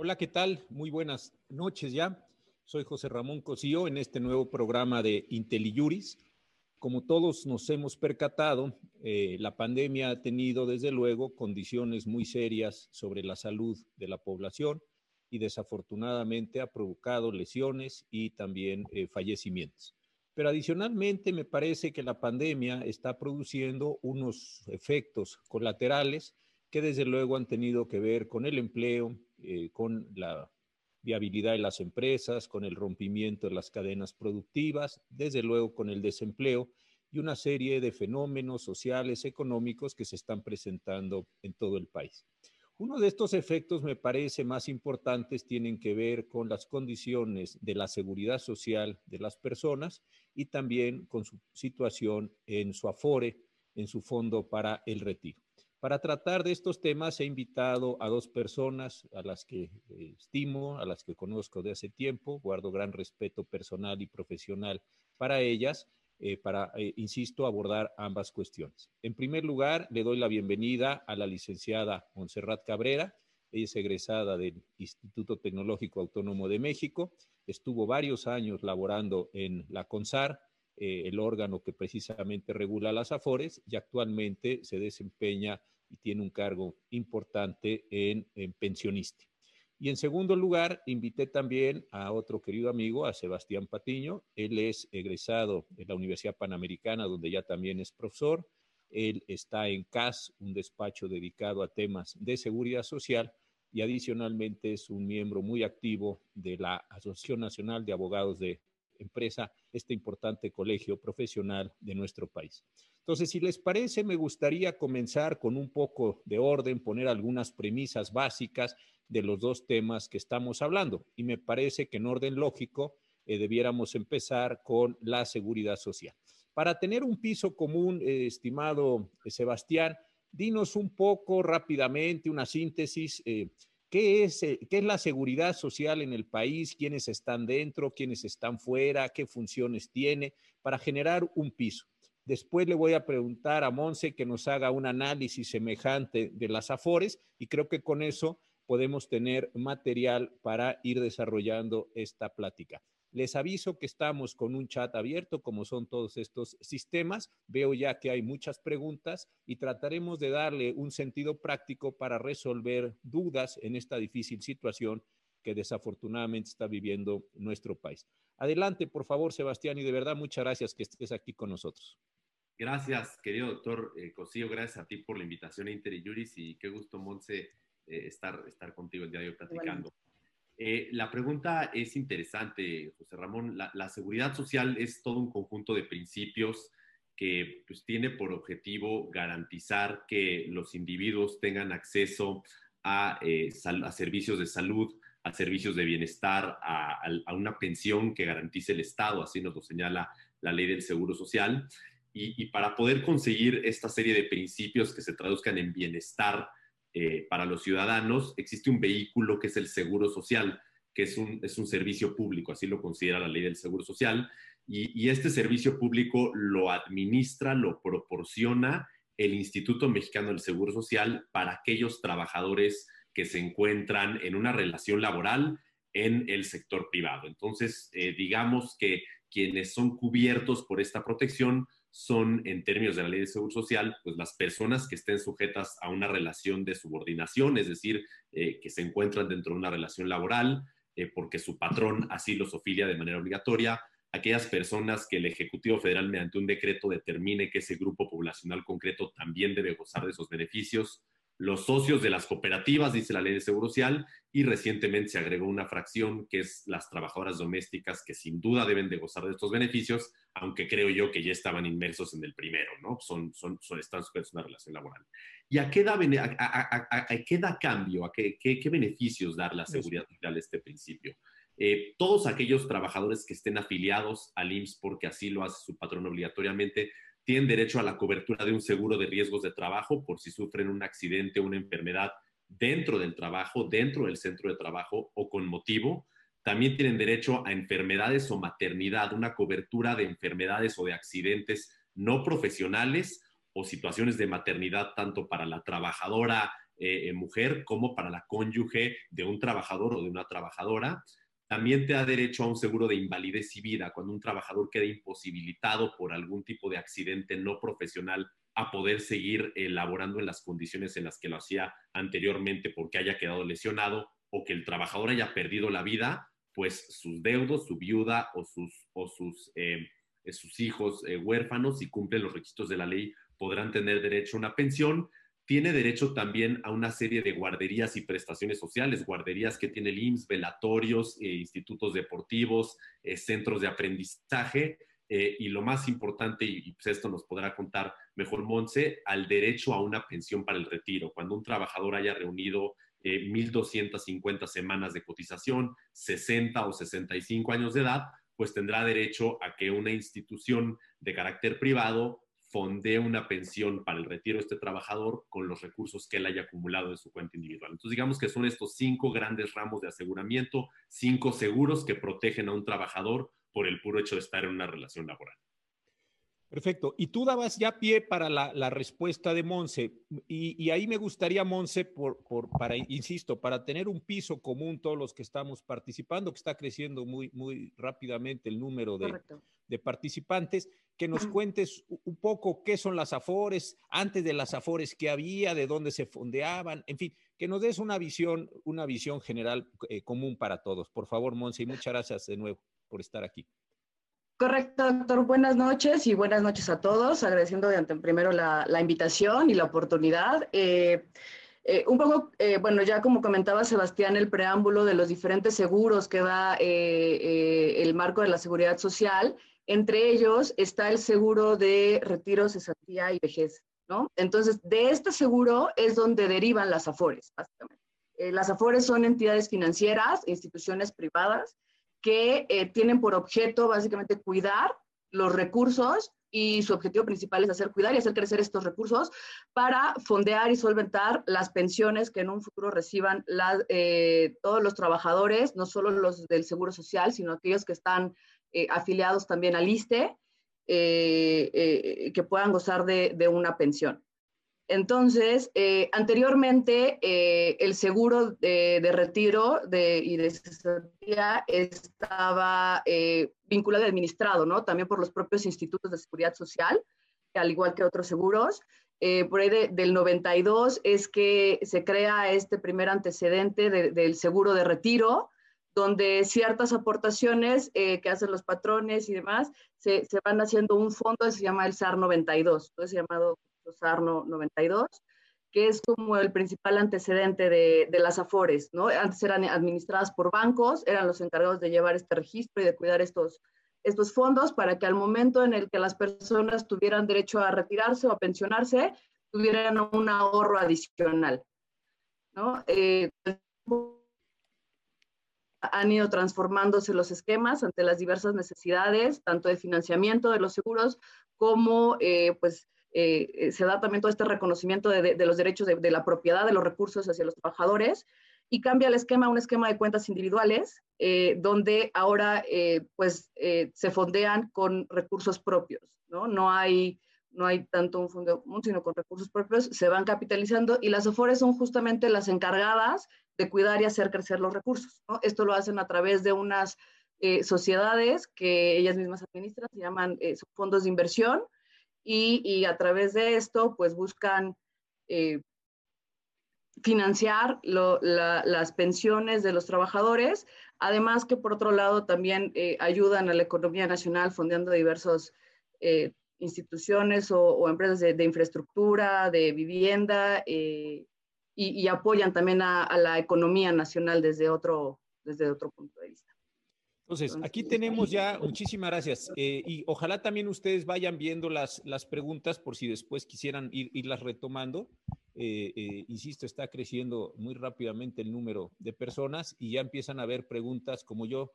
Hola, ¿qué tal? Muy buenas noches ya. Soy José Ramón Cosío en este nuevo programa de IntelliJuris. Como todos nos hemos percatado, eh, la pandemia ha tenido desde luego condiciones muy serias sobre la salud de la población y desafortunadamente ha provocado lesiones y también eh, fallecimientos. Pero adicionalmente me parece que la pandemia está produciendo unos efectos colaterales que desde luego han tenido que ver con el empleo, eh, con la viabilidad de las empresas, con el rompimiento de las cadenas productivas, desde luego con el desempleo y una serie de fenómenos sociales, económicos que se están presentando en todo el país. Uno de estos efectos me parece más importantes tienen que ver con las condiciones de la seguridad social de las personas y también con su situación en su afore, en su fondo para el retiro. Para tratar de estos temas he invitado a dos personas a las que eh, estimo, a las que conozco de hace tiempo, guardo gran respeto personal y profesional para ellas, eh, para, eh, insisto, abordar ambas cuestiones. En primer lugar, le doy la bienvenida a la licenciada Montserrat Cabrera. Ella es egresada del Instituto Tecnológico Autónomo de México, estuvo varios años laborando en la CONSAR, eh, el órgano que precisamente regula las AFORES y actualmente se desempeña y tiene un cargo importante en, en pensionista. Y en segundo lugar, invité también a otro querido amigo, a Sebastián Patiño. Él es egresado de la Universidad Panamericana, donde ya también es profesor. Él está en CAS, un despacho dedicado a temas de seguridad social y adicionalmente es un miembro muy activo de la Asociación Nacional de Abogados de empresa este importante colegio profesional de nuestro país. Entonces, si les parece, me gustaría comenzar con un poco de orden, poner algunas premisas básicas de los dos temas que estamos hablando. Y me parece que en orden lógico eh, debiéramos empezar con la seguridad social. Para tener un piso común, eh, estimado eh, Sebastián, dinos un poco rápidamente una síntesis ¿Qué es, eh, ¿Qué es la seguridad social en el país? ¿Quiénes están dentro? ¿Quiénes están fuera? ¿Qué funciones tiene? Para generar un piso. Después le voy a preguntar a Monse que nos haga un análisis semejante de las AFORES y creo que con eso podemos tener material para ir desarrollando esta plática. Les aviso que estamos con un chat abierto, como son todos estos sistemas. Veo ya que hay muchas preguntas y trataremos de darle un sentido práctico para resolver dudas en esta difícil situación que desafortunadamente está viviendo nuestro país. Adelante, por favor, Sebastián, y de verdad muchas gracias que estés aquí con nosotros. Gracias, querido doctor eh, Cosío, gracias a ti por la invitación a Interiuris y qué gusto, Monse, eh, estar, estar contigo el día de hoy platicando. Eh, la pregunta es interesante, José Ramón. La, seguridad social es todo un conjunto de principios que pues, tiene por objetivo garantizar que los individuos tengan acceso a, eh, servicios de salud, a servicios de bienestar, a, una pensión que garantice el Estado, así nos lo señala la ley del Seguro Social. y para poder conseguir esta serie de principios que se traduzcan en bienestar, eh, para los ciudadanos, existe un vehículo que es el Seguro Social, que es un, es un servicio público, así lo considera la ley del Seguro Social, y, este servicio público lo administra, lo proporciona el Instituto Mexicano del Seguro Social para aquellos trabajadores que se encuentran en una relación laboral en el sector privado. Entonces, eh, digamos que quienes son cubiertos por esta protección son, en términos de la ley de seguro social, pues las personas que estén sujetas a una relación de subordinación, es decir, eh, que se encuentran dentro de una relación laboral eh, porque su patrón así los ofilia de manera obligatoria, aquellas personas que el Ejecutivo Federal mediante un decreto determine que ese grupo poblacional concreto también debe gozar de esos beneficios, los socios de las cooperativas, dice la ley de seguro social, y recientemente se agregó una fracción que es las trabajadoras domésticas, que sin duda deben de gozar de estos beneficios, aunque creo yo que ya estaban inmersos en el primero, ¿no? Son, son, son están sujetos a una relación laboral. ¿Y a qué da, a, qué da cambio? ¿A qué, qué, beneficios dar la seguridad social este principio? Eh, todos aquellos trabajadores que estén afiliados al IMSS porque así lo hace su patrón obligatoriamente, tienen derecho a la cobertura de un seguro de riesgos de trabajo por si sufren un accidente o una enfermedad dentro del trabajo, dentro del centro de trabajo o con motivo. También tienen derecho a enfermedades o maternidad, una cobertura de enfermedades o de accidentes no profesionales o situaciones de maternidad tanto para la trabajadora eh, mujer como para la cónyuge de un trabajador o de una trabajadora. También te da derecho a un seguro de invalidez y vida cuando un trabajador queda imposibilitado por algún tipo de accidente no profesional a poder seguir elaborando en las condiciones en las que lo hacía anteriormente porque haya quedado lesionado o que el trabajador haya perdido la vida, pues sus deudos, su viuda o sus, o sus, eh, sus hijos eh, huérfanos, si cumplen los requisitos de la ley, podrán tener derecho a una pensión tiene derecho también a una serie de guarderías y prestaciones sociales, guarderías que tiene el IMSS, velatorios, eh, institutos deportivos, eh, centros de aprendizaje. Eh, y lo más importante, y, pues esto nos podrá contar mejor Monse, al derecho a una pensión para el retiro. Cuando un trabajador haya reunido 1.250 semanas de cotización, 60 o 65 años de edad, pues tendrá derecho a que una institución de carácter privado fondee una pensión para el retiro de este trabajador con los recursos que él haya acumulado en su cuenta individual. Entonces, digamos que son estos cinco grandes ramos de aseguramiento, cinco seguros que protegen a un trabajador por el puro hecho de estar en una relación laboral. Perfecto. Y tú dabas ya pie para la, respuesta de Monse. Y, ahí me gustaría, Monse, por, para, insisto, para tener un piso común todos los que estamos participando, que está creciendo muy, muy rápidamente el número de, de participantes, que nos cuentes un poco qué son las afores, antes de las afores qué había, de dónde se fondeaban, en fin, que nos des una visión, una visión general eh, común para todos. Por favor, Monse, y muchas gracias de nuevo por estar aquí. Correcto, doctor. Buenas noches y buenas noches a todos. Agradeciendo de primero la, invitación y la oportunidad. Eh, eh, un poco, eh, bueno, ya como comentaba Sebastián, el preámbulo de los diferentes seguros que da el marco de la seguridad social, entre ellos está el seguro de retiro, cesantía y vejez, ¿no? Entonces, de este seguro es donde derivan las AFORES, básicamente. las AFORES son entidades financieras, instituciones privadas, que eh, tienen por objeto básicamente cuidar los recursos y su objetivo principal es hacer cuidar y hacer crecer estos recursos para fondear y solventar las pensiones que en un futuro reciban eh, todos los trabajadores, no solo los del Seguro Social, sino aquellos que están eh, afiliados también al ISTE, que puedan gozar de una pensión. Entonces, eh, anteriormente eh, el seguro de, retiro y de cesantía estaba eh, vinculado y administrado, ¿no? También por los propios institutos de seguridad social, al igual que otros seguros. por ahí del 92 es que se crea este primer antecedente del seguro de retiro, donde ciertas aportaciones que hacen los patrones y demás se, van haciendo un fondo que se llama el SAR 92, entonces llamado SARNO 92, que es como el principal antecedente de, las AFORES, ¿no? Antes eran administradas por bancos, eran los encargados de llevar este registro y de cuidar estos, estos fondos para que al momento en el que las personas tuvieran derecho a retirarse o a pensionarse, tuvieran un ahorro adicional, ¿no? Eh, han ido transformándose los esquemas ante las diversas necesidades, tanto de financiamiento de los seguros como, eh, pues, eh, eh, se da también todo este reconocimiento de, los derechos de, la propiedad de los recursos hacia los trabajadores y cambia el esquema a un esquema de cuentas individuales, eh, donde ahora pues se fondean con recursos propios, ¿no? No hay, no hay tanto un fondo sino con recursos propios, se van capitalizando y las AFORES son justamente las encargadas de cuidar y hacer crecer los recursos. Esto lo hacen a través de unas sociedades que ellas mismas administran, se llaman fondos de inversión, y, a través de esto pues buscan eh, financiar las pensiones de los trabajadores, además que por otro lado también eh, ayudan a la economía nacional fondeando diversas eh, instituciones o, empresas de, infraestructura, de vivienda y, apoyan también a, a, la economía nacional desde otro, desde otro punto de vista. Entonces, aquí tenemos ya, muchísimas gracias. Eh, y ojalá también ustedes vayan viendo las, las preguntas por si después quisieran ir, irlas retomando. Eh, eh, insisto, está creciendo muy rápidamente el número de personas y ya empiezan a haber preguntas como yo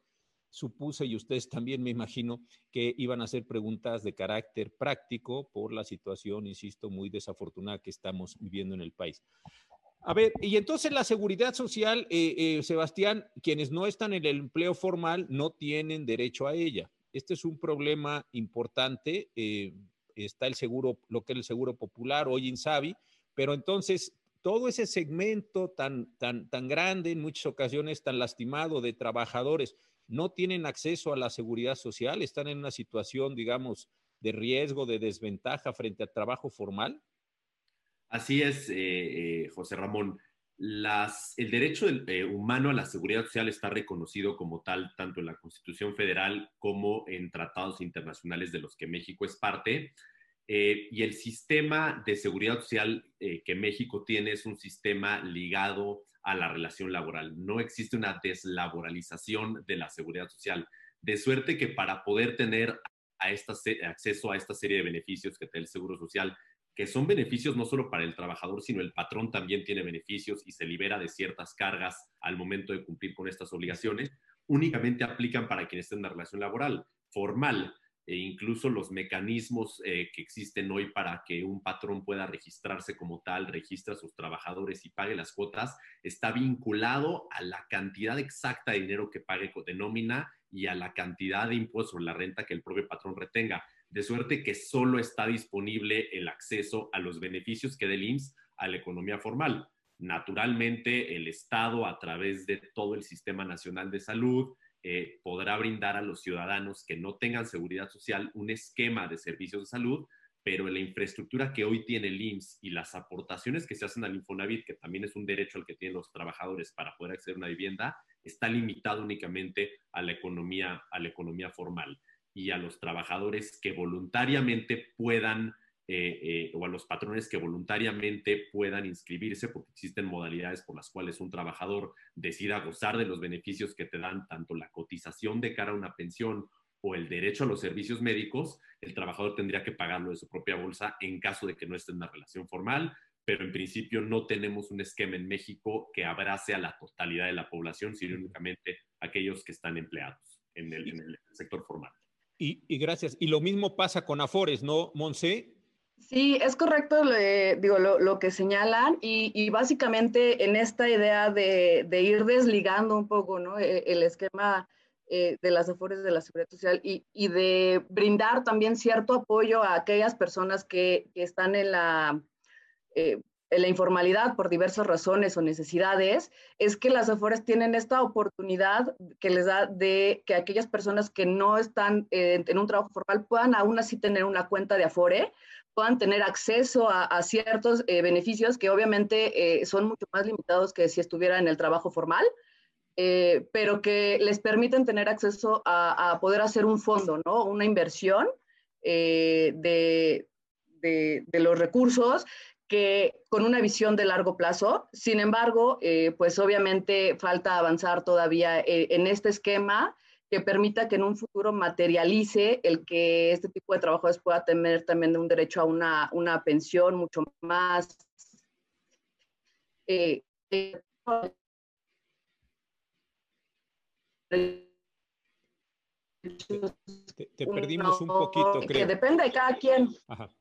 supuse y ustedes también me imagino que iban a hacer preguntas de carácter práctico por la situación, insisto, muy desafortunada que estamos viviendo en el país. A ver, y entonces la seguridad social, eh, eh, Sebastián, quienes no están en el empleo formal no tienen derecho a ella. Este es un problema importante. Eh, está el seguro, lo que es el seguro popular, hoy Insabi, pero entonces, todo ese segmento tan, tan, tan grande, en muchas ocasiones tan lastimado de trabajadores, no tienen acceso a la seguridad social, están en una situación, digamos, de riesgo, de desventaja frente al trabajo formal? Así es, eh, eh, José Ramón. el derecho eh, humano a la seguridad social está reconocido como tal tanto en la Constitución Federal como en tratados internacionales de los que México es parte. y el sistema de seguridad social que México tiene es un sistema ligado a la relación laboral. No existe una deslaboralización de la seguridad social. De suerte que para poder tener acceso a esta serie de beneficios que te el Seguro Social, que son beneficios no solo para el trabajador, sino el patrón también tiene beneficios y se libera de ciertas cargas al momento de cumplir con estas obligaciones, únicamente aplican para quienes estén en la relación laboral formal e incluso los mecanismos eh, que existen hoy para que un patrón pueda registrarse como tal, registra a sus trabajadores y pague las cuotas, está vinculado a la cantidad exacta de dinero que pague de nómina y a la cantidad de impuestos sobre la renta que el propio patrón retenga. De suerte que solo está disponible el acceso a los beneficios que dé el IMSS a la economía formal. Naturalmente, el Estado, a través de todo el Sistema Nacional de Salud, eh, podrá brindar a los ciudadanos que no tengan seguridad social un esquema de servicios de salud, pero la infraestructura que hoy tiene el IMSS y las aportaciones que se hacen al Infonavit, que también es un derecho al que tienen los trabajadores para poder acceder a una vivienda, está limitado únicamente a la economía, a la economía formal y a los trabajadores que voluntariamente puedan eh, eh, o a los patrones que voluntariamente puedan inscribirse, porque existen modalidades por las cuales un trabajador decida gozar de los beneficios que te dan tanto la cotización de cara a una pensión o el derecho a los servicios médicos, el trabajador tendría que pagarlo de su propia bolsa en caso de que no esté en una relación formal, pero en principio no tenemos un esquema en México que abrace a la totalidad de la población, sino únicamente aquellos que están empleados en el, sector formal. Y, gracias. Y lo mismo pasa con Afores, ¿no, Monse? Sí, es correcto digo, lo, que señalan y, básicamente en esta idea de, ir desligando un poco ¿no? E, el, esquema eh, de las afores de la seguridad social y, de brindar también cierto apoyo a aquellas personas que, están en la, eh, la informalidad por diversas razones o necesidades, es que las afores tienen esta oportunidad que les da de que aquellas personas que no están eh, en un trabajo formal puedan aún así tener una cuenta de afore puedan tener acceso a, ciertos eh, beneficios que obviamente eh, son mucho más limitados que si estuviera en el trabajo formal, eh, pero que les permiten tener acceso a, poder hacer un fondo, ¿no? Una inversión de, de, los recursos que con una visión de largo plazo. Sin embargo, pues obviamente falta avanzar todavía en este esquema que permita que en un futuro materialice el que este tipo de trabajadores pueda tener también un derecho a una, una pensión mucho más eh, te, perdimos un poquito, creo. Que depende de cada quien. Ajá.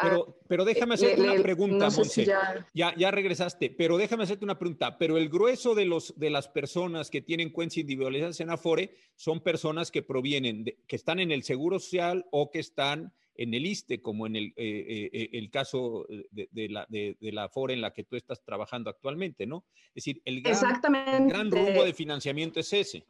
Pero, ah, pero déjame hacerte una pregunta, Monse. ya... ya... regresaste, pero déjame hacerte una pregunta. Pero el grueso de, los, de las personas que tienen cuentas individualizadas en Afore son personas que provienen, de, que están en el Seguro Social o que están en el ISTE, como en el, eh, eh, eh, el caso de, la, de, la Afore en la que tú estás trabajando actualmente, ¿no? Es decir, el gran, gran rumbo de financiamiento es ese.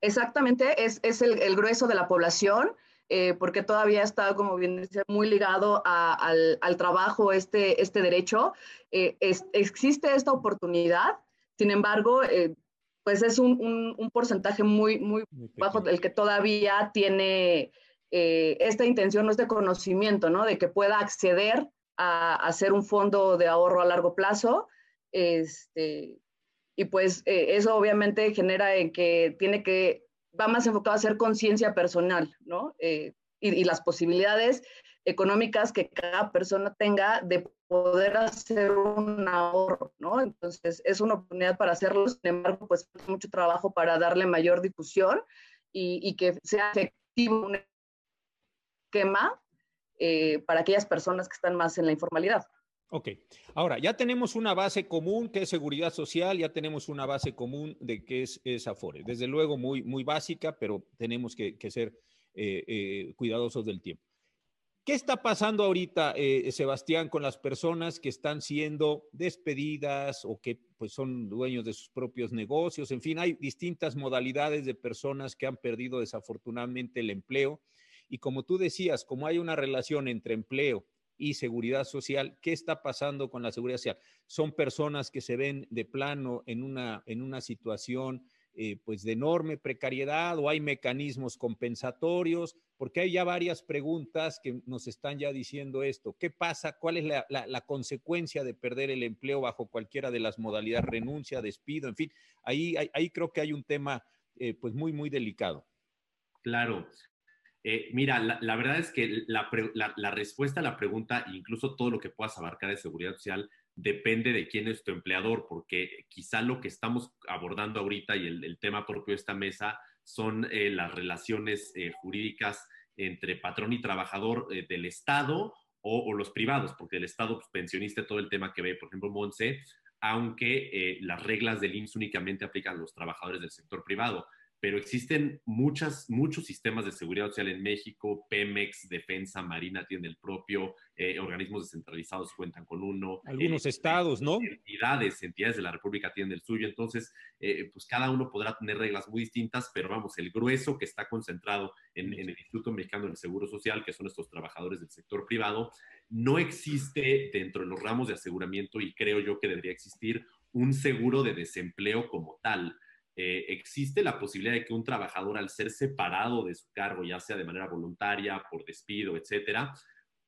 Exactamente, es, es el, el grueso de la población eh, porque todavía está, como bien dice, muy ligado al, trabajo este, este derecho. Eh, existe esta oportunidad, sin embargo, eh, pues es un, porcentaje muy, muy, bajo el que todavía tiene esta intención, este conocimiento, ¿no? De que pueda acceder a, hacer un fondo de ahorro a largo plazo. Este, y pues eso obviamente genera en que tiene que va más enfocado a hacer conciencia personal, ¿no? Eh, y, las posibilidades económicas que cada persona tenga de poder hacer un ahorro, ¿no? Entonces, es una oportunidad para hacerlo, sin embargo, pues mucho trabajo para darle mayor difusión y, que sea efectivo un esquema eh, para aquellas personas que están más en la informalidad. Ok, ahora ya tenemos una base común que es seguridad social, ya tenemos una base común de que es, es Afore. Desde luego muy, muy básica, pero tenemos que, ser eh, eh, cuidadosos del tiempo. ¿Qué está pasando ahorita, eh, Sebastián, con las personas que están siendo despedidas o que pues, son dueños de sus propios negocios? En fin, hay distintas modalidades de personas que han perdido desafortunadamente el empleo. Y como tú decías, como hay una relación entre empleo y seguridad social, ¿qué está pasando con la seguridad social? Son personas que se ven de plano en una, en una situación eh, pues de enorme precariedad o hay mecanismos compensatorios, porque hay ya varias preguntas que nos están ya diciendo esto. ¿Qué pasa? ¿Cuál es la, consecuencia de perder el empleo bajo cualquiera de las modalidades, renuncia, despido, en fin? Ahí, ahí, creo que hay un tema eh, pues muy, muy delicado. Claro. Eh, mira, la, verdad es que la, la, respuesta a la pregunta, incluso todo lo que puedas abarcar de seguridad social, depende de quién es tu empleador, porque quizá lo que estamos abordando ahorita y el, tema propio de esta mesa son eh, las relaciones eh, jurídicas entre patrón y trabajador eh, del Estado o, los privados, porque el Estado pues, pensionista todo el tema que ve, por ejemplo, Monse, aunque las reglas del IMSS únicamente aplican a los trabajadores del sector privado pero existen muchas, muchos sistemas de seguridad social en México, Pemex, Defensa, Marina tiene el propio, eh, organismos descentralizados cuentan con uno. Algunos eh, estados, ¿no? Entidades, entidades de la República tienen el suyo, entonces, eh, pues cada uno podrá tener reglas muy distintas, pero vamos, el grueso que está concentrado en, en, el Instituto Mexicano del Seguro Social, que son estos trabajadores del sector privado, no existe dentro de los ramos de aseguramiento y creo yo que debería existir un seguro de desempleo como tal eh, existe la posibilidad de que un trabajador, al ser separado de su cargo, ya sea de manera voluntaria, por despido, etcétera,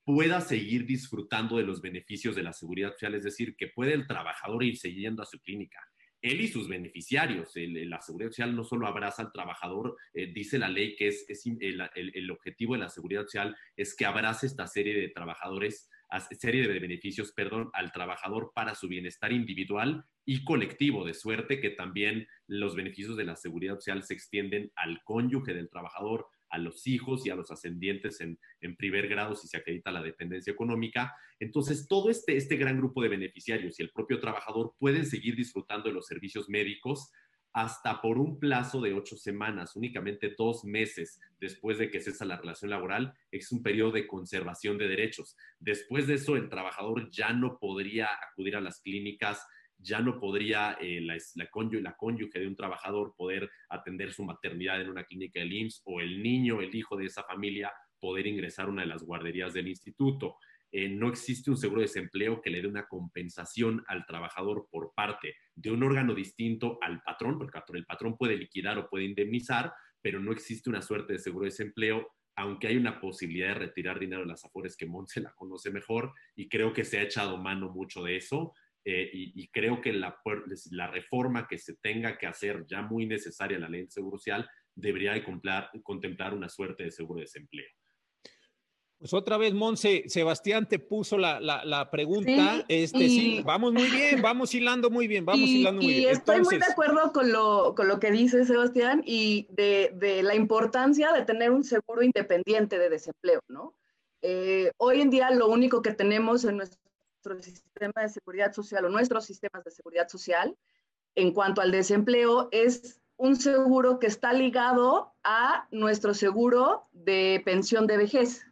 pueda seguir disfrutando de los beneficios de la seguridad social, es decir, que puede el trabajador ir siguiendo a su clínica. Él y sus beneficiarios. la seguridad social no solo abraza al trabajador, eh, dice la ley que es, el, el, objetivo de la seguridad social es que abrace esta serie de trabajadores serie de beneficios, perdón, al trabajador para su bienestar individual y colectivo, de suerte que también los beneficios de la seguridad social se extienden al cónyuge del trabajador, a los hijos y a los ascendientes en, primer grado si se acredita la dependencia económica. Entonces, todo este, este gran grupo de beneficiarios y el propio trabajador pueden seguir disfrutando de los servicios médicos hasta por un plazo de ocho semanas, únicamente dos meses después de que cesa la relación laboral, es un periodo de conservación de derechos. Después de eso, el trabajador ya no podría acudir a las clínicas, ya no podría eh, la, la, cónyuge de un trabajador poder atender su maternidad en una clínica del IMSS o el niño, el hijo de esa familia, poder ingresar a una de las guarderías del instituto. Eh, no existe un seguro de desempleo que le dé una compensación al trabajador por parte de un órgano distinto al patrón, porque el patrón puede liquidar o puede indemnizar, pero no existe una suerte de seguro de desempleo, aunque hay una posibilidad de retirar dinero de las afores que Montse la conoce mejor y creo que se ha echado mano mucho de eso. Eh, y, creo que la, la, reforma que se tenga que hacer, ya muy necesaria la ley de seguro social, debería de contemplar una suerte de seguro de desempleo. Pues otra vez, Monse, Sebastián te puso la, pregunta. este, sí, vamos muy bien, vamos hilando muy bien, vamos hilando muy bien. Y estoy muy de acuerdo con lo, con lo que dice Sebastián y de, la importancia de tener un seguro independiente de desempleo, ¿no? Eh, hoy en día lo único que tenemos en nuestro sistema de seguridad social o nuestros sistemas de seguridad social en cuanto al desempleo es un seguro que está ligado a nuestro seguro de pensión de vejez.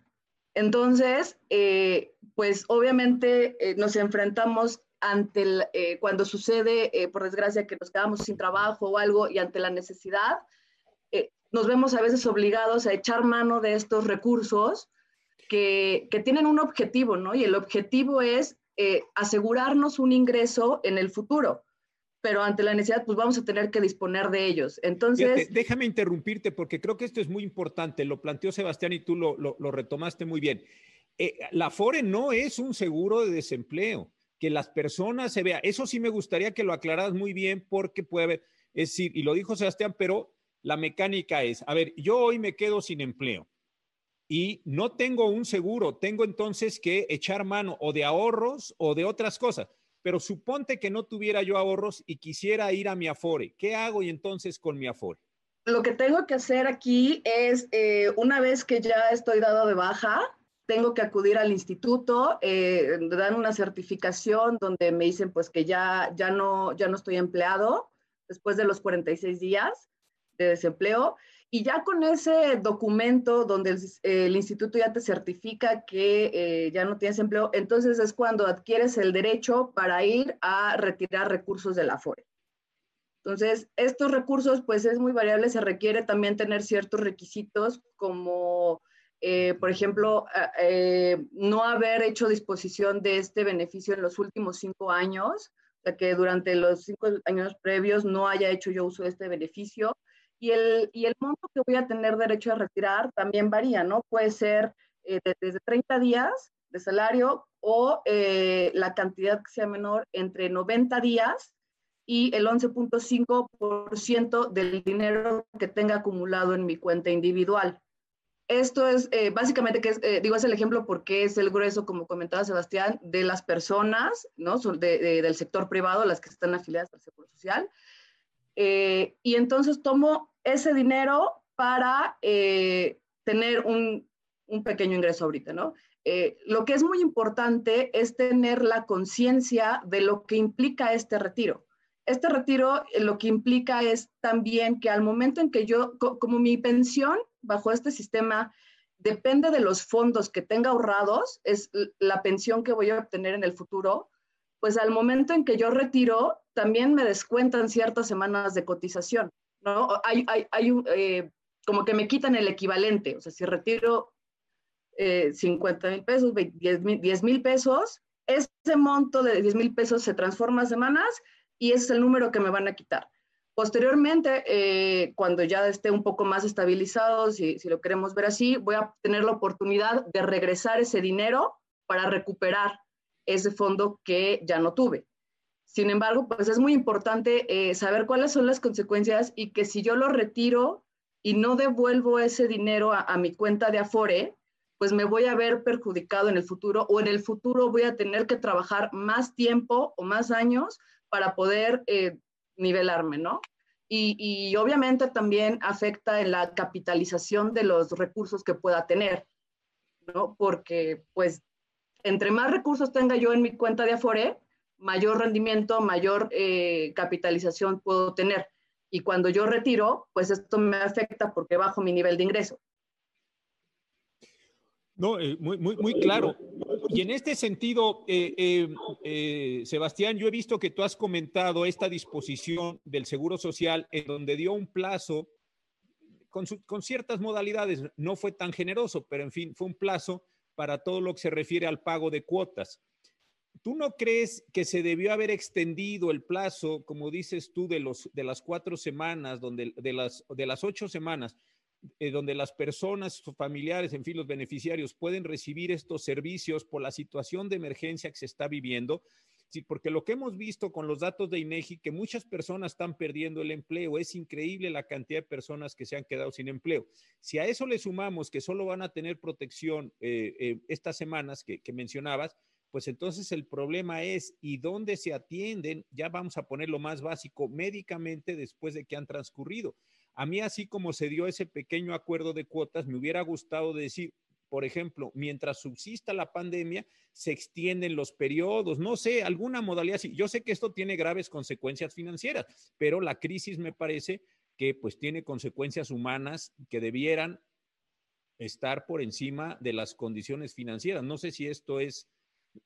Entonces, eh, pues obviamente eh, nos enfrentamos ante eh, cuando sucede, por desgracia, que nos quedamos sin trabajo o algo y ante la necesidad, nos vemos a veces obligados a echar mano de estos recursos que, tienen un objetivo, ¿no? Y el objetivo es asegurarnos un ingreso en el futuro pero ante la necesidad, pues vamos a tener que disponer de ellos. Entonces... déjame interrumpirte porque creo que esto es muy importante. Lo planteó Sebastián y tú lo, lo, retomaste muy bien. Eh, la FORE no es un seguro de desempleo, que las personas se vean. Eso sí me gustaría que lo aclararas muy bien porque puede, es decir, y lo dijo Sebastián, pero la mecánica es, a ver, yo hoy me quedo sin empleo y no tengo un seguro, tengo entonces que echar mano o de ahorros o de otras cosas pero suponte que no tuviera yo ahorros y quisiera ir a mi Afore. ¿Qué hago y entonces con mi Afore? Lo que tengo que hacer aquí es, eh, una vez que ya estoy dado de baja, tengo que acudir al instituto, eh, dan una certificación donde me dicen pues que ya, ya, no, ya no estoy empleado después de los 46 días de desempleo Y ya con ese documento donde el, instituto ya te certifica que eh, ya no tienes empleo, entonces es cuando adquieres el derecho para ir a retirar recursos de la FORE. Entonces, estos recursos, pues es muy variable, se requiere también tener ciertos requisitos como, eh, por ejemplo, eh, no haber hecho disposición de este beneficio en los últimos cinco años, o sea, que durante los cinco años previos no haya hecho yo uso de este beneficio y el, y el monto que voy a tener derecho a retirar también varía, ¿no? Puede ser eh, desde 30 días de salario o eh, la cantidad que sea menor entre 90 días y el 11.5% del dinero que tenga acumulado en mi cuenta individual. Esto es eh, básicamente, que es, digo, es el ejemplo porque es el grueso, como comentaba Sebastián, de las personas, ¿no? De, del sector privado, las que están afiliadas al Seguro Social, eh, y entonces tomo ese dinero para eh, tener un, un, pequeño ingreso ahorita, ¿no? Eh, lo que es muy importante es tener la conciencia de lo que implica este retiro. Este retiro lo que implica es también que al momento en que yo, como mi pensión bajo este sistema depende de los fondos que tenga ahorrados, es la pensión que voy a obtener en el futuro, pues al momento en que yo retiro, también me descuentan ciertas semanas de cotización, ¿no? Hay, hay, hay eh, como que me quitan el equivalente, o sea, si retiro 50 eh, mil pesos, 10 mil pesos, ese monto de 10 mil pesos se transforma a semanas y ese es el número que me van a quitar. Posteriormente, eh, cuando ya esté un poco más estabilizado, si, si, lo queremos ver así, voy a tener la oportunidad de regresar ese dinero para recuperar ese fondo que ya no tuve. Sin embargo, pues es muy importante eh, saber cuáles son las consecuencias y que si yo lo retiro y no devuelvo ese dinero a, mi cuenta de Afore, pues me voy a ver perjudicado en el futuro o en el futuro voy a tener que trabajar más tiempo o más años para poder eh, nivelarme, ¿no? Y, y, obviamente también afecta en la capitalización de los recursos que pueda tener, ¿no? Porque pues entre más recursos tenga yo en mi cuenta de Afore, mayor rendimiento, mayor eh, capitalización puedo tener. Y cuando yo retiro, pues esto me afecta porque bajo mi nivel de ingreso. No, eh, muy, claro. Y en este sentido, eh, Sebastián, yo he visto que tú has comentado esta disposición del Seguro Social en donde dio un plazo con ciertas modalidades. No fue tan generoso, pero en fin, fue un plazo para todo lo que se refiere al pago de cuotas. ¿Tú no crees que se debió haber extendido el plazo, como dices tú, de, las cuatro semanas, donde, de, las, de las ocho semanas, eh, donde las personas, familiares, en fin, los beneficiarios pueden recibir estos servicios por la situación de emergencia que se está viviendo? Sí, porque lo que hemos visto con los datos de INEGI, que muchas personas están perdiendo el empleo, es increíble la cantidad de personas que se han quedado sin empleo. Si a eso le sumamos que solo van a tener protección eh, eh, estas semanas que, que mencionabas, pues entonces el problema es, ¿y dónde se atienden? Ya vamos a poner lo más básico, médicamente después de que han transcurrido. A mí, así como se dio ese pequeño acuerdo de cuotas, me hubiera gustado decir, por ejemplo, mientras subsista la pandemia, se extienden los periodos, no sé, alguna modalidad. Yo sé que esto tiene graves consecuencias financieras, pero la crisis me parece que pues tiene consecuencias humanas que debieran estar por encima de las condiciones financieras. No sé si esto es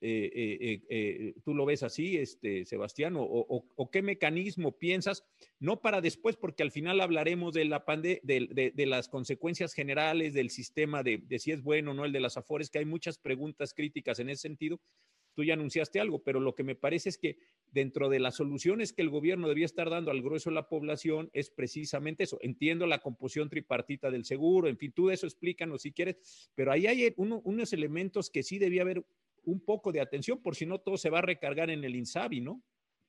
eh, eh, eh, ¿Tú lo ves así, este, Sebastián? O, qué mecanismo piensas? No para después, porque al final hablaremos de, la de, de, las consecuencias generales del sistema, de, si es bueno o no el de las afores, que hay muchas preguntas críticas en ese sentido. Tú ya anunciaste algo, pero lo que me parece es que dentro de las soluciones que el gobierno debía estar dando al grueso de la población es precisamente eso. Entiendo la composición tripartita del seguro, en fin, tú de eso explícanos si quieres, pero ahí hay unos elementos que sí debía haber un poco de atención, por si no todo se va a recargar en el INSABI, ¿no?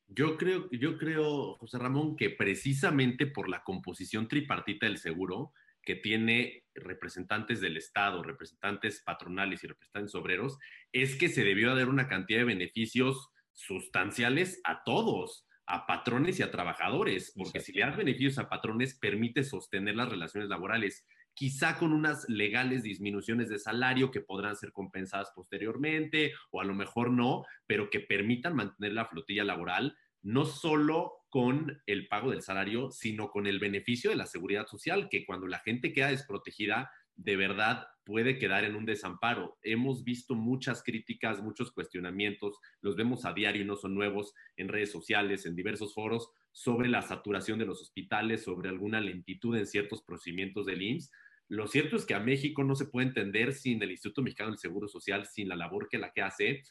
Yo creo, yo creo, José Ramón, que precisamente por la composición tripartita del seguro, que tiene representantes del Estado, representantes patronales y representantes obreros, es que se debió dar una cantidad de beneficios sustanciales a todos, a patrones y a trabajadores, porque si le das beneficios a patrones, permite sostener las relaciones laborales quizá con unas legales disminuciones de salario que podrán ser compensadas posteriormente o a lo mejor no, pero que permitan mantener la flotilla laboral no solo con el pago del salario, sino con el beneficio de la seguridad social, que cuando la gente queda desprotegida, de verdad puede quedar en un desamparo. Hemos visto muchas críticas, muchos cuestionamientos, los vemos a diario y no son nuevos en redes sociales, en diversos foros, sobre la saturación de los hospitales, sobre alguna lentitud en ciertos procedimientos del IMSS. Lo cierto es que a México no se puede entender sin el Instituto Mexicano del Seguro Social, sin la labor que la que hace,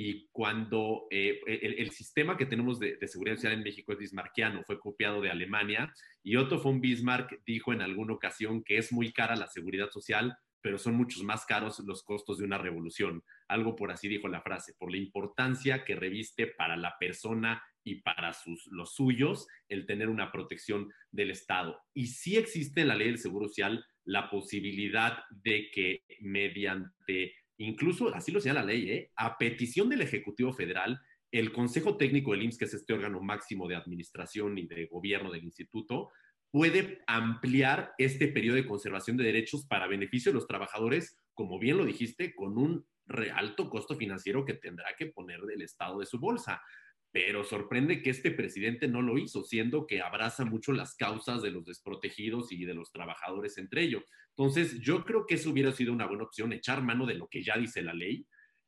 y cuando eh, el, sistema que tenemos de, seguridad social en México es bismarckiano, fue copiado de Alemania, y Otto von Bismarck dijo en alguna ocasión que es muy cara la seguridad social, pero son muchos más caros los costos de una revolución. Algo por así dijo la frase, por la importancia que reviste para la persona y para sus, los suyos el tener una protección del Estado. Y sí existe en la ley del Seguro Social la posibilidad de que mediante incluso así lo señala la ley, ¿eh? a petición del Ejecutivo Federal, el Consejo Técnico del IMSS, que es este órgano máximo de administración y de gobierno del instituto, puede ampliar este periodo de conservación de derechos para beneficio de los trabajadores, como bien lo dijiste, con un alto costo financiero que tendrá que poner del Estado de su bolsa pero sorprende que este presidente no lo hizo, siendo que abraza mucho las causas de los desprotegidos y de los trabajadores entre ellos. Entonces, yo creo que eso hubiera sido una buena opción, echar mano de lo que ya dice la ley.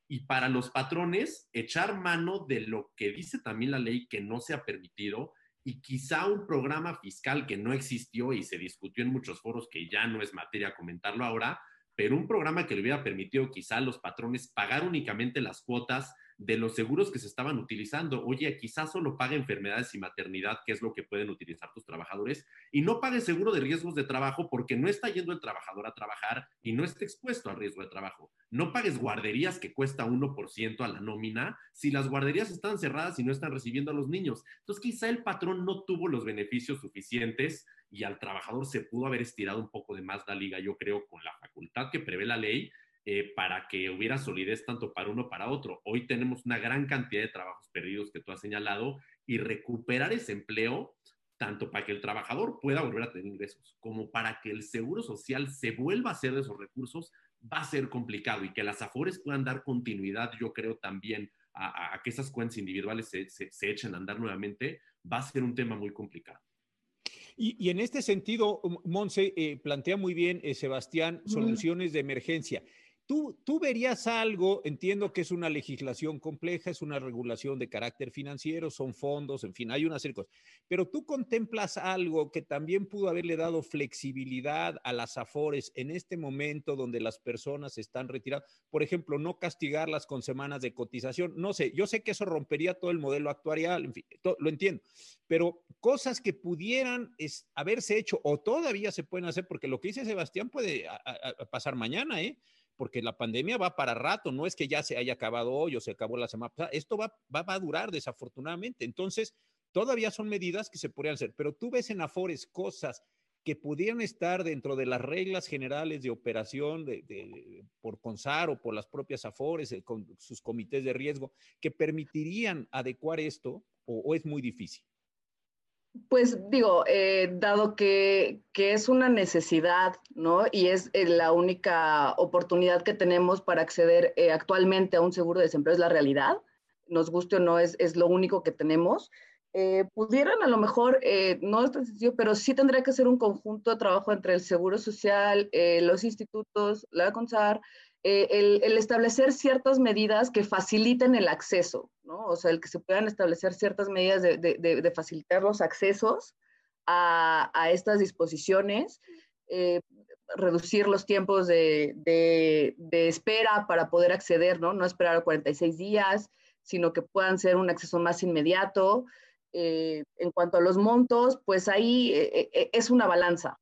Y para los patrones, echar mano de lo que dice también la ley que no se ha permitido y quizá un programa fiscal que no existió y se discutió en muchos foros que ya no es materia comentarlo ahora, pero un programa que le hubiera permitido quizá a los patrones pagar únicamente las cuotas de los seguros que se estaban utilizando. Oye, quizás solo pague enfermedades y maternidad, que es lo que pueden utilizar tus trabajadores, y no pague seguro de riesgos de trabajo porque no está yendo el trabajador a trabajar y no está expuesto al riesgo de trabajo. No pagues guarderías que cuesta 1% a la nómina si las guarderías están cerradas y no están recibiendo a los niños. Entonces, quizá el patrón no tuvo los beneficios suficientes y al trabajador se pudo haber estirado un poco de más la liga, yo creo, con la facultad que prevé la ley eh, para que hubiera solidez tanto para uno para otro. Hoy tenemos una gran cantidad de trabajos perdidos que tú has señalado y recuperar ese empleo, tanto para que el trabajador pueda volver a tener ingresos, como para que el seguro social se vuelva a hacer de esos recursos, va a ser complicado y que las AFORES puedan dar continuidad, yo creo también, a, que esas cuentas individuales se, echen a andar nuevamente, va a ser un tema muy complicado. Y, en este sentido, Monse, eh, plantea muy bien, eh, Sebastián, soluciones de emergencia. Tú, verías algo, entiendo que es una legislación compleja, es una regulación de carácter financiero, son fondos, en fin, hay una serie de cosas, pero tú contemplas algo que también pudo haberle dado flexibilidad a las AFORES en este momento donde las personas están retiradas, por ejemplo, no castigarlas con semanas de cotización, no sé, yo sé que eso rompería todo el modelo actuarial, en fin, lo entiendo, pero cosas que pudieran haberse hecho o todavía se pueden hacer, porque lo que dice Sebastián puede pasar mañana, ¿eh? Porque la pandemia va para rato, no es que ya se haya acabado hoy o se acabó la semana pasada, esto va, va, a durar desafortunadamente. Entonces, todavía son medidas que se podrían hacer, pero tú ves en Afores cosas que pudieran estar dentro de las reglas generales de operación de, por CONSAR o por las propias AFORES, con sus comités de riesgo, que permitirían adecuar esto o es muy difícil. Pues digo, eh, dado que, es una necesidad, ¿no? Y es eh, la única oportunidad que tenemos para acceder eh, actualmente a un seguro de desempleo, es la realidad, nos guste o no, es, es lo único que tenemos. pudieran a lo mejor, no es tan sencillo, pero sí tendría que ser un conjunto de trabajo entre el Seguro Social, los institutos, la CONSAR, eh, el, establecer ciertas medidas que faciliten el acceso, ¿no? O sea, el que se puedan establecer ciertas medidas de, facilitar los accesos a, estas disposiciones, eh, reducir los tiempos de, espera para poder acceder, ¿no? No esperar 46 días, sino que puedan ser un acceso más inmediato. Eh, en cuanto a los montos, pues ahí es una balanza,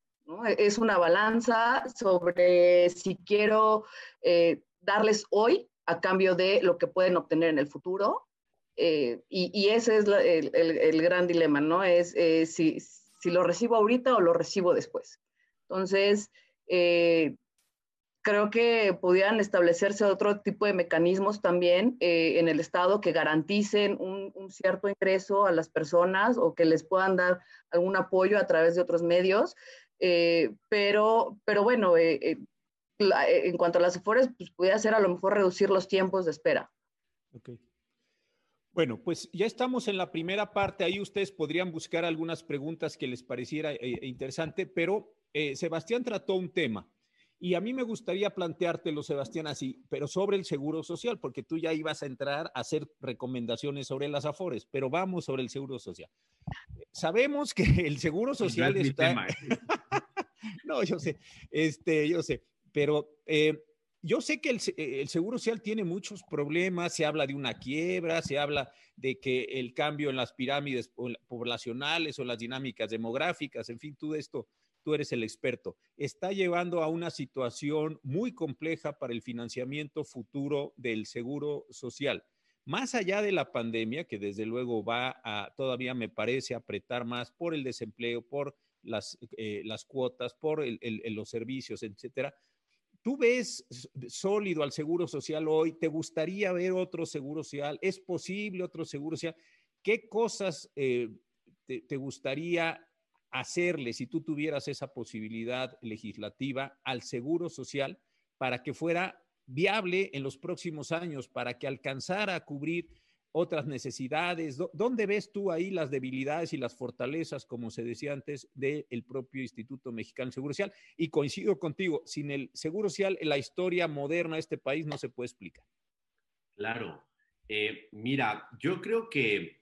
es una balanza sobre si quiero eh, darles hoy a cambio de lo que pueden obtener en el futuro. Eh, y, ese es el, gran dilema, ¿no? Es eh, si, lo recibo ahorita o lo recibo después. Entonces, creo que pudieran establecerse otro tipo de mecanismos también en el Estado que garanticen un, un, cierto ingreso a las personas o que les puedan dar algún apoyo a través de otros medios. Eh, pero, pero bueno, eh, eh, en cuanto a las afores, pues pudiera ser a lo mejor reducir los tiempos de espera. Bueno, pues ya estamos en la primera parte. Ahí ustedes podrían buscar algunas preguntas que les pareciera interesante, pero Sebastián trató un tema. Y a mí me gustaría planteártelo, Sebastián, así, pero sobre el seguro social, porque tú ya ibas a entrar a hacer recomendaciones sobre las AFORES, pero vamos sobre el seguro social. Sabemos que el seguro social no está... no, yo sé, este, yo sé, pero eh, yo sé que el, seguro social tiene muchos problemas, se habla de una quiebra, se habla de que el cambio en las pirámides poblacionales o las dinámicas demográficas, en fin, todo esto tú eres el experto, está llevando a una situación muy compleja para el financiamiento futuro del seguro social. Más allá de la pandemia, que desde luego va a, todavía me parece, apretar más por el desempleo, por las, eh, las cuotas, por los servicios, etcétera. ¿Tú ves sólido al seguro social hoy? ¿Te gustaría ver otro seguro social? ¿Es posible otro seguro social? ¿Qué cosas eh, te, te, gustaría hacerle, si tú tuvieras esa posibilidad legislativa, al seguro social para que fuera viable en los próximos años, para que alcanzara a cubrir otras necesidades? ¿Dónde ves tú ahí las debilidades y las fortalezas, como se decía antes, del propio Instituto Mexicano de Seguro Social? Y coincido contigo, sin el Seguro Social, la historia moderna de este país no se puede explicar. Claro. Eh, mira, yo creo que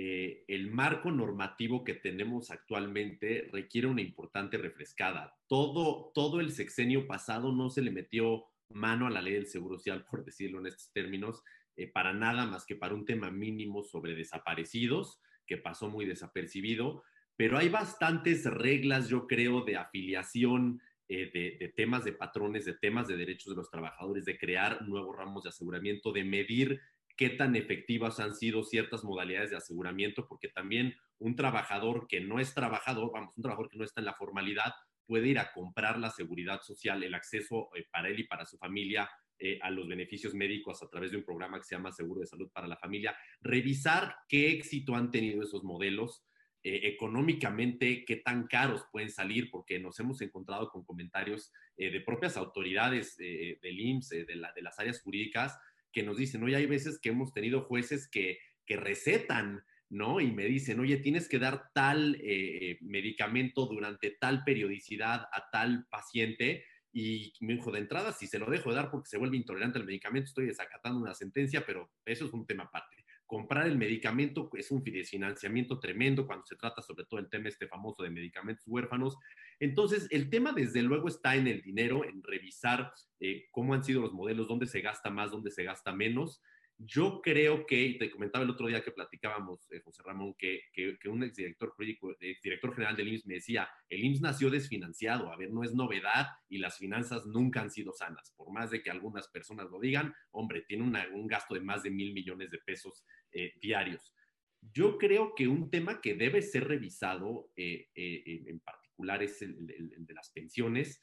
eh, el marco normativo que tenemos actualmente requiere una importante refrescada. Todo, todo el sexenio pasado no se le metió mano a la ley del Seguro Social, por decirlo en estos términos, eh, para nada más que para un tema mínimo sobre desaparecidos, que pasó muy desapercibido, pero hay bastantes reglas, yo creo, de afiliación, eh, de, de, temas de patrones, de temas de derechos de los trabajadores, de crear nuevos ramos de aseguramiento, de medir qué tan efectivas han sido ciertas modalidades de aseguramiento, porque también un trabajador que no es trabajador, vamos, un trabajador que no está en la formalidad, puede ir a comprar la seguridad social, el acceso eh, para él y para su familia eh, a los beneficios médicos a través de un programa que se llama Seguro de Salud para la Familia, revisar qué éxito han tenido esos modelos, eh, económicamente qué tan caros pueden salir, porque nos hemos encontrado con comentarios de propias autoridades del IMSS, de, de las áreas jurídicas, que nos dicen, oye, hay veces que hemos tenido jueces que, que recetan, ¿no? Y me dicen, oye, tienes que dar tal eh, medicamento durante tal periodicidad a tal paciente. Y me dijo, de entrada, si se lo dejo de dar porque se vuelve intolerante al medicamento, estoy desacatando una sentencia, pero eso es un tema aparte comprar el medicamento es un financiamiento tremendo cuando se trata sobre todo el tema este famoso de medicamentos huérfanos. Entonces, el tema desde luego está en el dinero, en revisar eh, cómo han sido los modelos, dónde se gasta más, dónde se gasta menos. Yo creo que, y te comentaba el otro día que platicábamos, eh, José Ramón, que, que, un exdirector director general del IMSS me decía, el IMSS nació desfinanciado, a ver, no es novedad y las finanzas nunca han sido sanas, por más de que algunas personas lo digan, hombre, tiene un gasto de más de mil millones de pesos eh, diarios. Yo creo que un tema que debe ser revisado eh, en particular es el de las pensiones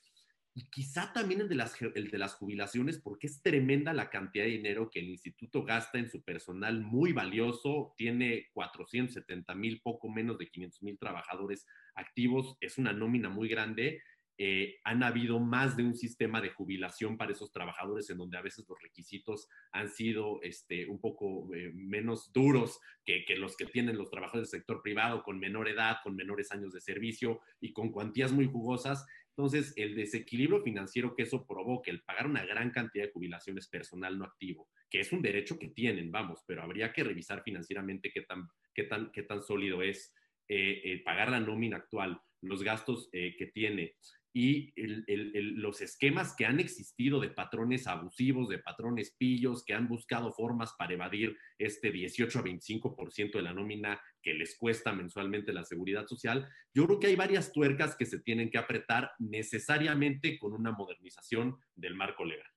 y quizá también el de, las, el de las jubilaciones, porque es tremenda la cantidad de dinero que el instituto gasta en su personal muy valioso, tiene 470 mil, poco menos de 500 mil trabajadores activos, es una nómina muy grande. Eh, han habido más de un sistema de jubilación para esos trabajadores en donde a veces los requisitos han sido este, un poco eh, menos duros que, que, los que tienen los trabajadores del sector privado con menor edad, con menores años de servicio y con cuantías muy jugosas. Entonces, el desequilibrio financiero que eso provoca, el pagar una gran cantidad de jubilaciones personal no activo, que es un derecho que tienen, vamos, pero habría que revisar financieramente qué tan, qué tan, qué tan sólido es eh, eh, pagar la nómina actual, los gastos eh, que tiene, y los esquemas que han existido de patrones abusivos, de patrones pillos, que han buscado formas para evadir este 18 a 25% de la nómina que les cuesta mensualmente la seguridad social, yo creo que hay varias tuercas que se tienen que apretar necesariamente con una modernización del marco legal.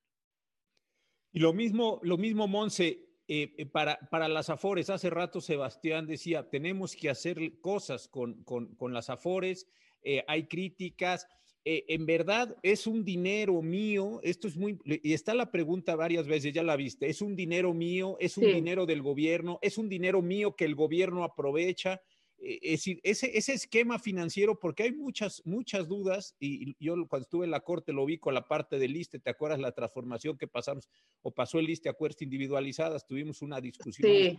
Y lo mismo, lo mismo Monse, eh, eh, para, para, las AFORES, hace rato Sebastián decía, tenemos que hacer cosas con, con, con las AFORES, eh, hay críticas, eh, en verdad es un dinero mío, esto es muy, y está la pregunta varias veces, ya la viste, es un dinero mío, es un dinero del gobierno, es un dinero mío que el gobierno aprovecha. Eh, es decir, ese, ese esquema financiero, porque hay muchas, muchas dudas, y yo cuando estuve en la corte lo vi con la parte del liste, ¿te acuerdas la transformación que pasamos o pasó el liste a cuerdas individualizadas? Tuvimos una discusión. Sí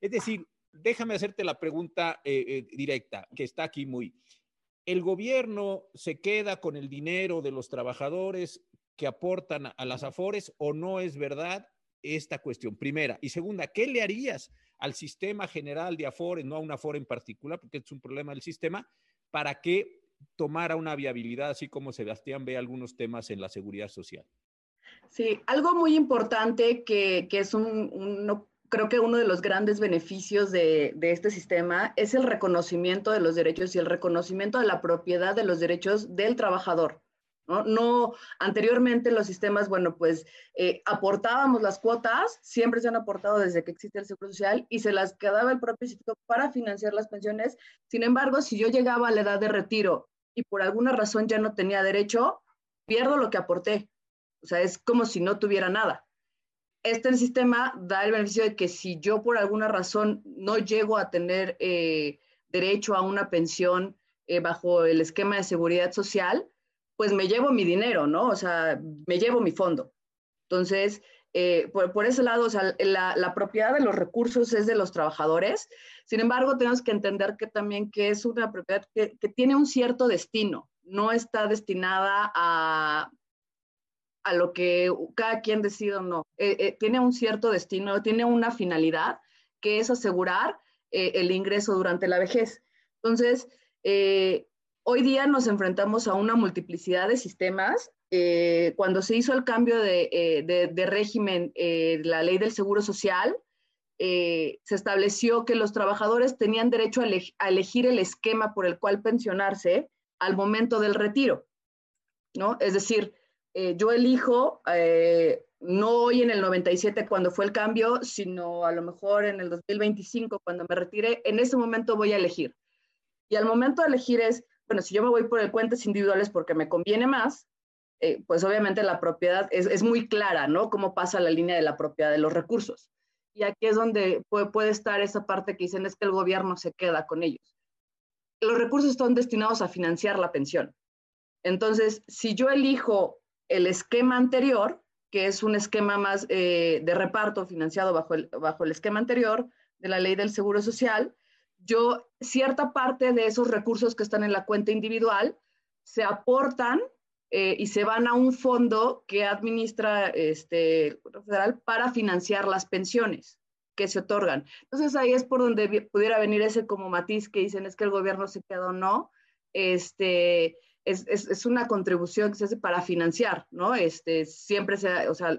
Es decir, déjame hacerte la pregunta eh, directa, que está aquí muy. ¿El gobierno se queda con el dinero de los trabajadores que aportan a las AFORES o no es verdad esta cuestión? Primera. Y segunda, ¿qué le harías al sistema general de AFORES, no a una AFORE en particular, porque es un problema del sistema, para que tomara una viabilidad, así como Sebastián ve algunos temas en la seguridad social? Sí, algo muy importante que, es un, creo que uno de los grandes beneficios de, este sistema es el reconocimiento de los derechos y el reconocimiento de la propiedad de los derechos del trabajador. No, anteriormente los sistemas, bueno, pues eh, aportábamos las cuotas, siempre se han aportado desde que existe el Seguro Social y se las quedaba el propio instituto para financiar las pensiones. Sin embargo, si yo llegaba a la edad de retiro y por alguna razón ya no tenía derecho, pierdo lo que aporté. O sea, es como si no tuviera nada. Este sistema da el beneficio de que si yo por alguna razón no llego a tener eh, derecho a una pensión eh, bajo el esquema de seguridad social, pues me llevo mi dinero, ¿no? O sea, me llevo mi fondo. Entonces, eh, por, ese lado, o sea, la, propiedad de los recursos es de los trabajadores. Sin embargo, tenemos que entender que también que es una propiedad que, que tiene un cierto destino, no está destinada a a lo que cada quien decide o no. Eh, eh, tiene un cierto destino, tiene una finalidad, que es asegurar eh, el ingreso durante la vejez. Entonces, hoy día nos enfrentamos a una multiplicidad de sistemas. cuando se hizo el cambio de, de régimen, la ley del seguro social, se estableció que los trabajadores tenían derecho a, elegir el esquema por el cual pensionarse al momento del retiro, ¿no? Es decir, eh, yo elijo, eh, no hoy en el 97 cuando fue el cambio, sino a lo mejor en el 2025 cuando me retire, en ese momento voy a elegir. Y al momento de elegir es, bueno, si yo me voy por el cuentas individuales porque me conviene más, eh, pues obviamente la propiedad es, es, muy clara, ¿no? Cómo pasa la línea de la propiedad de los recursos. Y aquí es donde puede, puede estar esa parte que dicen es que el gobierno se queda con ellos. Los recursos están destinados a financiar la pensión. Entonces, si yo elijo el esquema anterior, que es un esquema más eh, de reparto financiado bajo el, bajo el esquema anterior de la ley del Seguro Social, yo cierta parte de esos recursos que están en la cuenta individual se aportan eh, y se van a un fondo que administra este federal para financiar las pensiones que se otorgan. Entonces ahí es por donde pudiera venir ese como matiz que dicen es que el gobierno se quedó no. Este, es, una contribución que se hace para financiar, ¿no? Este, siempre se, o sea,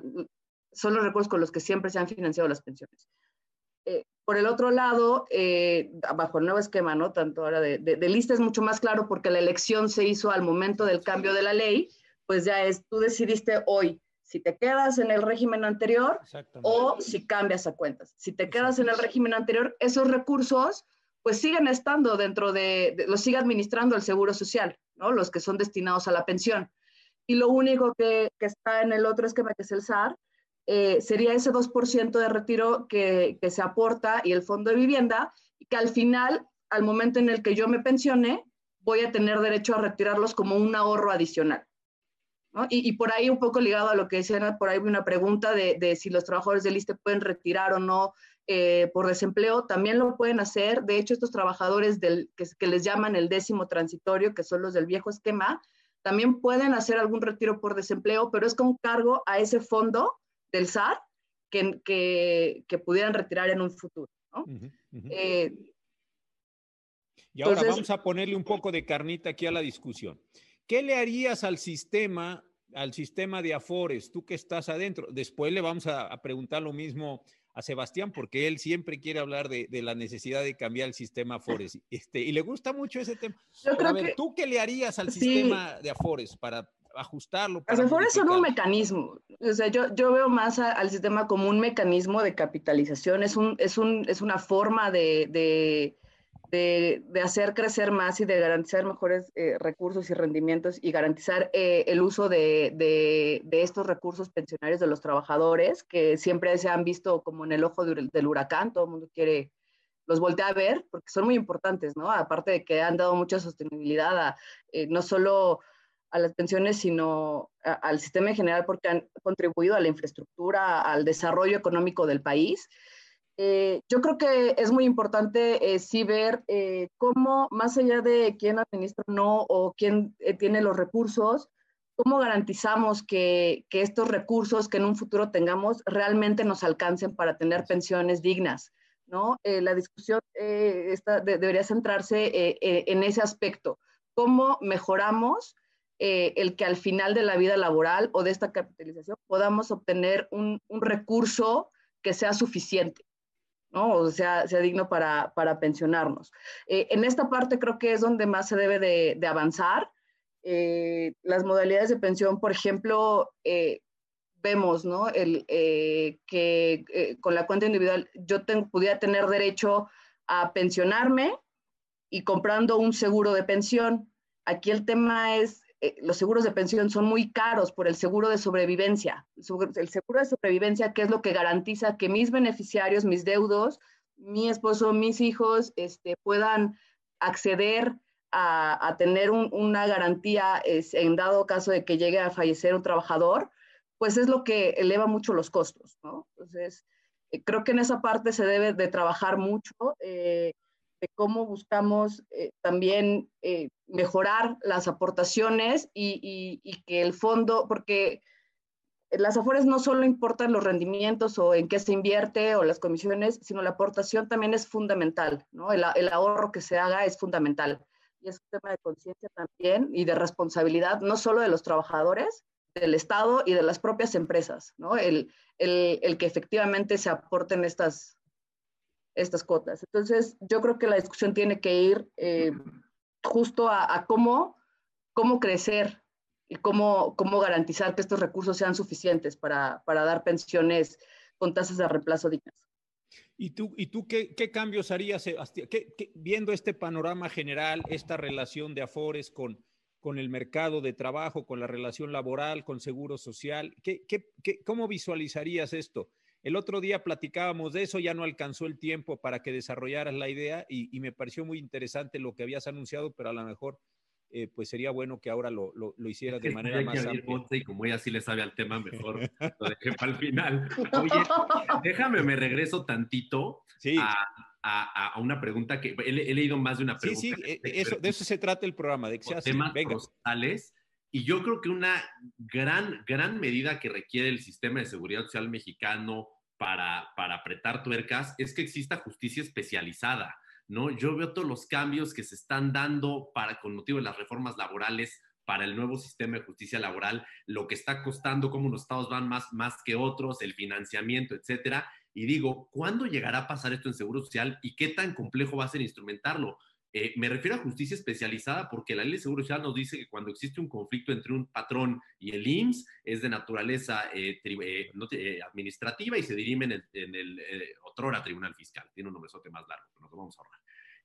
son los recursos con los que siempre se han financiado las pensiones. Eh, por el otro lado, eh, bajo el nuevo esquema, ¿no? Tanto ahora de, de, lista es mucho más claro porque la elección se hizo al momento del cambio de la ley, pues ya es, tú decidiste hoy si te quedas en el régimen anterior o si cambias a cuentas. Si te quedas en el régimen anterior, esos recursos pues siguen estando dentro de, de los sigue administrando el Seguro Social, los que son destinados a la pensión. Y lo único que, está en el otro esquema, que es el SAR, eh, sería ese 2% de retiro que, se aporta y el fondo de vivienda, y que al final, al momento en el que yo me pensione, voy a tener derecho a retirarlos como un ahorro adicional. Y, por ahí un poco ligado a lo que decían, por ahí una pregunta de, si los trabajadores del ISTE pueden retirar o no eh, por desempleo, también lo pueden hacer. De hecho, estos trabajadores del, que, les llaman el décimo transitorio, que son los del viejo esquema, también pueden hacer algún retiro por desempleo, pero es con cargo a ese fondo del SAR que, que, pudieran retirar en un futuro. Eh, y ahora vamos a ponerle un poco de carnita aquí a la discusión. ¿Qué le harías al sistema, al sistema de Afores, tú que estás adentro? Después le vamos a, a preguntar lo mismo a Sebastián porque él siempre quiere hablar de, la necesidad de cambiar el sistema Afores. Este, y le gusta mucho ese tema. a ver, ¿tú qué le harías al sistema de Afores para ajustarlo? Para Los Afores son un mecanismo. O sea, yo, yo veo más al sistema como un mecanismo de capitalización. Es, un, es, un, es una forma de de, hacer crecer más y de garantizar mejores eh, recursos y rendimientos y garantizar eh, el uso de, de, estos recursos pensionarios de los trabajadores, que siempre se han visto como en el ojo del huracán, todo el mundo quiere, los voltea a ver, porque son muy importantes, ¿no? Aparte de que han dado mucha sostenibilidad eh, no solo a las pensiones, sino al sistema en general, porque han contribuido a la infraestructura, al desarrollo económico del país. Eh, yo creo que es muy importante eh, sí ver eh, cómo, más allá de quién administra o no o quién tiene los recursos, cómo garantizamos que, que, estos recursos que en un futuro tengamos realmente nos alcancen para tener pensiones dignas. ¿no? la discusión esta debería centrarse en ese aspecto. ¿Cómo mejoramos el que al final de la vida laboral o de esta capitalización podamos obtener un, un recurso que sea suficiente? ¿No? O sea, sea digno para, para pensionarnos. Eh, en esta parte creo que es donde más se debe de, de avanzar. Eh, las modalidades de pensión, por ejemplo, eh, vemos, ¿no? El, que con la cuenta individual yo pudiera tener derecho a pensionarme y comprando un seguro de pensión. Aquí el tema es eh, los seguros de pensión son muy caros por el seguro de sobrevivencia. El seguro de sobrevivencia, que es lo que garantiza que mis beneficiarios, mis deudos, mi esposo, mis hijos, este, puedan acceder a, tener una garantía en dado caso de que llegue a fallecer un trabajador, pues es lo que eleva mucho los costos, ¿no? Entonces, eh, creo que en esa parte se debe de trabajar mucho. Eh, de cómo buscamos eh, también eh, mejorar las aportaciones y, que el fondo, porque las afores no solo importan los rendimientos o en qué se invierte o las comisiones, sino la aportación también es fundamental, ¿no? El, ahorro que se haga es fundamental. Y es un tema de conciencia también y de responsabilidad, no solo de los trabajadores, del Estado y de las propias empresas, ¿no? El, el, el que efectivamente se aporten estas, estas cuotas. Entonces, yo creo que la discusión tiene que ir eh, justo a, cómo, cómo crecer y cómo, cómo garantizar que estos recursos sean suficientes para, para dar pensiones con tasas de reemplazo dignas. ¿Y tú, y tú qué, qué cambios harías eh, viendo este panorama general, esta relación de Afores con, con el mercado de trabajo, con la relación laboral, con seguro social? ¿Qué, qué, cómo visualizarías esto? El otro día platicábamos de eso, ya no alcanzó el tiempo para que desarrollaras la idea y, me pareció muy interesante lo que habías anunciado, pero a lo mejor eh, pues sería bueno que ahora lo, lo, hicieras de manera más amplia. Y como ella sí le sabe al tema, mejor lo dejé para el final. Oye, déjame, me regreso tantito a, a, una pregunta que he, leído más de una pregunta. Sí, sí, eh, eso, de eso se trata el programa, de que sea temas y yo creo que una gran, gran medida que requiere el sistema de seguridad social mexicano para, para apretar tuercas es que exista justicia especializada. ¿no? Yo veo todos los cambios que se están dando para, con motivo de las reformas laborales para el nuevo sistema de justicia laboral, lo que está costando, cómo unos estados van más, más que otros, el financiamiento, etcétera. Y digo, ¿cuándo llegará a pasar esto en Seguro Social y qué tan complejo va a ser instrumentarlo? Eh, me refiero a justicia especializada porque la ley de seguro social nos dice que cuando existe un conflicto entre un patrón y el IMSS es de naturaleza eh, eh, administrativa y se dirime en el, en el otrora Tribunal Fiscal. Tiene un nombrezote más largo, pero nos lo vamos a ahorrar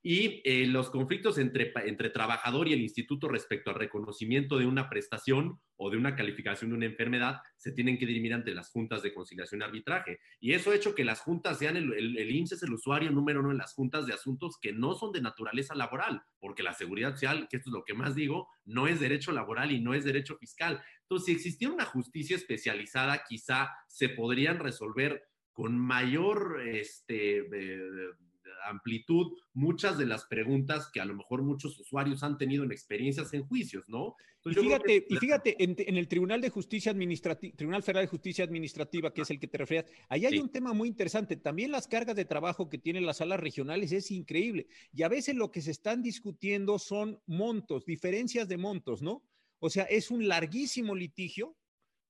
y eh, los conflictos entre, entre trabajador y el instituto respecto al reconocimiento de una prestación o de una calificación de una enfermedad se tienen que dirimir ante las juntas de conciliación y arbitraje. Y eso ha hecho que las juntas sean el, el, el IMSS es el usuario número uno en las juntas de asuntos que no son de naturaleza laboral, porque la seguridad social, que esto es lo que más digo, no es derecho laboral y no es derecho fiscal. Entonces, si existiera una justicia especializada, quizá se podrían resolver con mayor este, eh, amplitud muchas de las preguntas que a lo mejor muchos usuarios han tenido en experiencias en juicios, ¿no? y fíjate, y fíjate en, el Tribunal de Justicia Administrativa, Tribunal Federal de Justicia Administrativa, que es el que te refieres, ahí hay un tema muy interesante. También las cargas de trabajo que tienen las salas regionales es increíble. Y a veces lo que se están discutiendo son montos, diferencias de montos, ¿no? O sea, es un larguísimo litigio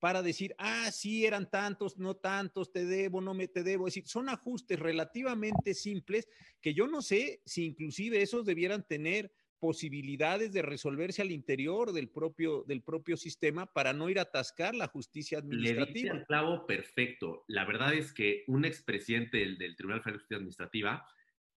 para decir, ah, sí, eran tantos, no tantos, te debo, no me te debo. Es decir, son ajustes relativamente simples que yo no sé si inclusive esos debieran tener posibilidades de resolverse al interior del propio, del propio sistema para no ir a atascar la justicia administrativa. Le clavo perfecto. La verdad es que un expresidente del, del Tribunal Federal de Justicia Administrativa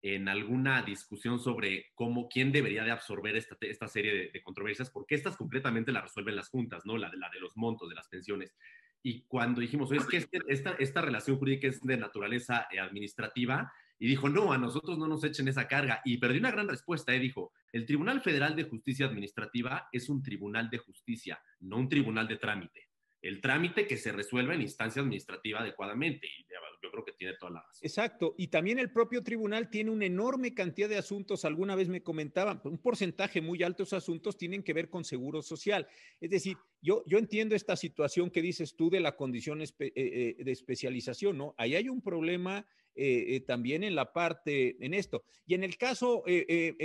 en alguna discusión sobre cómo, quién debería de absorber esta, esta serie de, controversias, porque estas completamente la resuelven las juntas, ¿no? La, la de los montos, de las pensiones. Y cuando dijimos, es que este, esta, esta relación jurídica es de naturaleza eh, administrativa, y dijo, no, a nosotros no nos echen esa carga. Y perdió una gran respuesta, ¿eh? dijo, el Tribunal Federal de Justicia Administrativa es un tribunal de justicia, no un tribunal de trámite. el trámite que se resuelva en instancia administrativa adecuadamente. Y yo creo que tiene toda la razón. Exacto. Y también el propio tribunal tiene una enorme cantidad de asuntos. Alguna vez me comentaban, un porcentaje muy alto de esos asuntos tienen que ver con seguro social. Es decir, yo, yo entiendo esta situación que dices tú de la condición eh, eh, de especialización, ¿no? Ahí hay un problema eh, también en la parte, en esto. Y en el caso,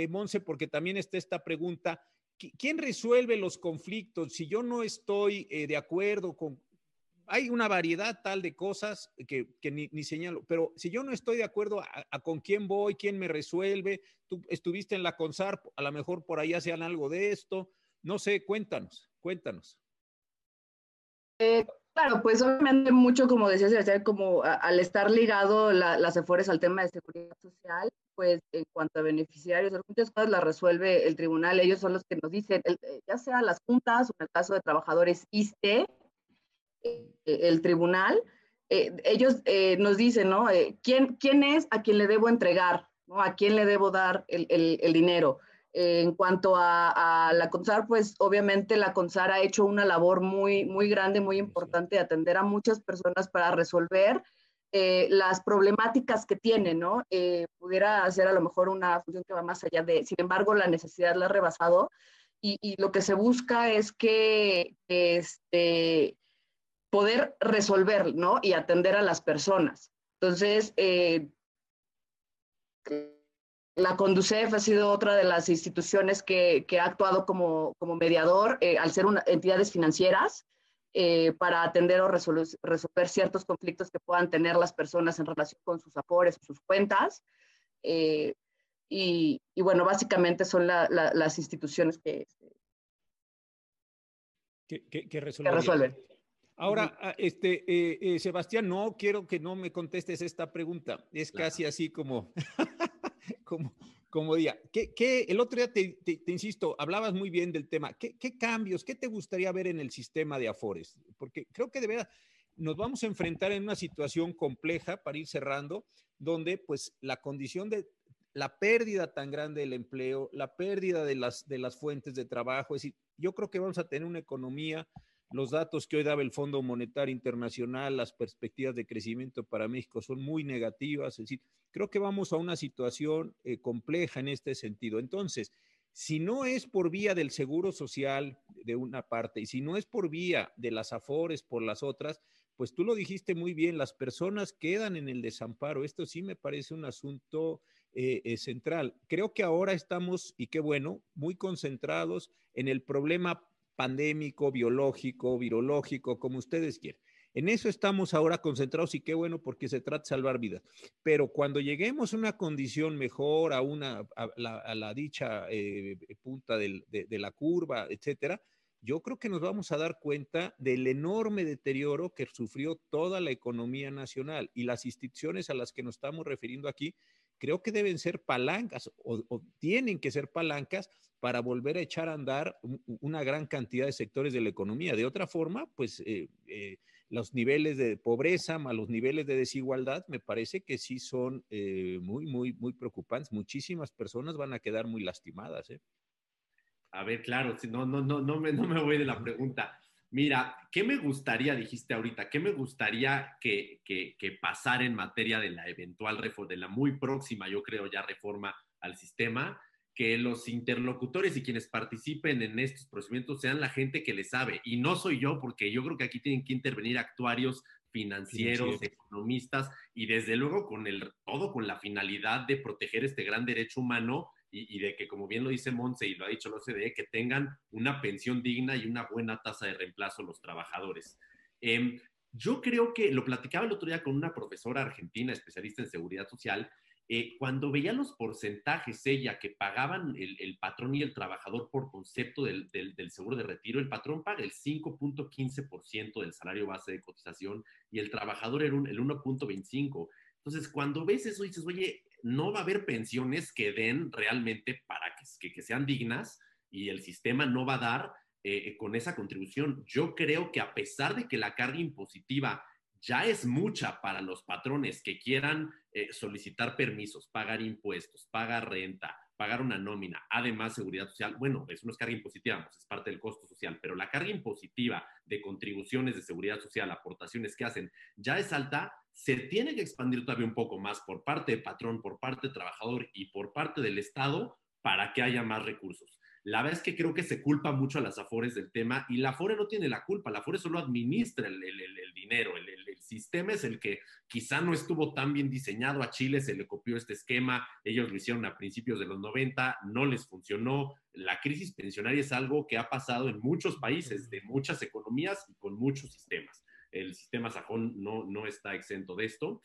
Monse, porque también está esta pregunta, ¿quién resuelve los conflictos? Si yo no estoy de acuerdo con, hay una variedad tal de cosas que, ni, señalo, pero si yo no estoy de acuerdo a, con quién voy, quién me resuelve, tú estuviste en la CONSAR, a lo mejor por ahí hacían algo de esto, no sé, cuéntanos, cuéntanos. Eh, claro, pues obviamente mucho, como decías, como al estar ligado las EFORES al tema de seguridad social, pues en cuanto a beneficiarios, muchas cosas las resuelve el tribunal, ellos son los que nos dicen, ya sea las juntas o en el caso de trabajadores ISTE, eh, el tribunal, eh, ellos eh, nos dicen, ¿no? ¿quién, ¿Quién es a quien le debo entregar? ¿no? ¿A quién le debo dar el, el, dinero? en cuanto a, la CONSAR, pues obviamente la CONSAR ha hecho una labor muy, muy grande, muy importante de atender a muchas personas para resolver las problemáticas que tiene, ¿no? pudiera hacer a lo mejor una función que va más allá de, sin embargo, la necesidad la ha rebasado y, y lo que se busca es que este, poder resolver, ¿no? Y atender a las personas. Entonces, eh, la Conducef ha sido otra de las instituciones que, ha actuado como, mediador eh, al ser una, entidades financieras eh, para atender o resolver, ciertos conflictos que puedan tener las personas en relación con sus afores, sus cuentas. Y, bueno, básicamente son las instituciones que, que, resuelven. Ahora, ah, este, eh, eh, Sebastián, no quiero que no me contestes esta pregunta. Es casi así como, como, como día. ¿Qué, el otro día te, insisto, hablabas muy bien del tema. ¿Qué, cambios, qué te gustaría ver en el sistema de Afores? Porque creo que de verdad nos vamos a enfrentar en una situación compleja para ir cerrando, donde pues la condición de la pérdida tan grande del empleo, la pérdida de las, de las fuentes de trabajo, es decir, yo creo que vamos a tener una economía los datos que hoy daba el Fondo Monetario Internacional, las perspectivas de crecimiento para México son muy negativas. Es decir, creo que vamos a una situación eh, compleja en este sentido. Entonces, si no es por vía del seguro social de una parte y si no es por vía de las afores por las otras, pues tú lo dijiste muy bien, las personas quedan en el desamparo. Esto sí me parece un asunto eh, eh, central. Creo que ahora estamos, y qué bueno, muy concentrados en el problema pandémico, biológico, virológico, como ustedes quieran. En eso estamos ahora concentrados y qué bueno porque se trata de salvar vidas. Pero cuando lleguemos a una condición mejor, a, una, a, la, dicha eh, punta de, la curva, etcétera, yo creo que nos vamos a dar cuenta del enorme deterioro que sufrió toda la economía nacional y las instituciones a las que nos estamos refiriendo aquí, creo que deben ser palancas o tienen que ser palancas para volver a echar a andar una gran cantidad de sectores de la economía. De otra forma, pues eh, eh, los niveles de pobreza más los niveles de desigualdad me parece que sí son eh, muy, muy, muy preocupantes. Muchísimas personas van a quedar muy lastimadas. A ver, claro, no, no, no, no, me, no me voy de la pregunta. Mira, ¿qué me gustaría, dijiste ahorita, qué me gustaría que, que, que pasara en materia de la eventual reforma, de la muy próxima, yo creo, ya reforma al sistema? que los interlocutores y quienes participen en estos procedimientos sean la gente que le sabe. Y no soy yo, porque yo creo que aquí tienen que intervenir actuarios financieros, economistas, y desde luego con el, todo con la finalidad de proteger este gran derecho humano y, de que, como bien lo dice Monse y lo ha dicho la OCDE, que tengan una pensión digna y una buena tasa de reemplazo los trabajadores. Em, yo creo que lo platicaba el otro día con una profesora argentina, especialista en seguridad social, eh, cuando veía los porcentajes ella que pagaban el, patrón y el trabajador por concepto del, seguro de retiro, el patrón paga el 5.15% del salario base de cotización y el trabajador era el 1.25%. Entonces, cuando ves eso, dices, oye, no va a haber pensiones que den realmente para que, que, sean dignas y el sistema no va a dar eh, con esa contribución. Yo creo que a pesar de que la carga impositiva ya es mucha para los patrones que quieran eh, solicitar permisos, pagar impuestos, pagar renta, pagar una nómina, además seguridad social, bueno, eso no es carga impositiva, pues, es parte del costo social, pero la carga impositiva de contribuciones de seguridad social, aportaciones que hacen, ya es alta, se tiene que expandir todavía un poco más por parte de patrón, por parte de trabajador y por parte del Estado para que haya más recursos. La verdad es que creo que se culpa mucho a las Afores del tema y la Afore no tiene la culpa, la Afore solo administra el, dinero, el, sistema es el que quizá no estuvo tan bien diseñado, a Chile se le copió este esquema, ellos lo hicieron a principios de los 90, no les funcionó, la crisis pensionaria es algo que ha pasado en muchos países, de muchas economías y con muchos sistemas. El sistema sajón no, no está exento de esto.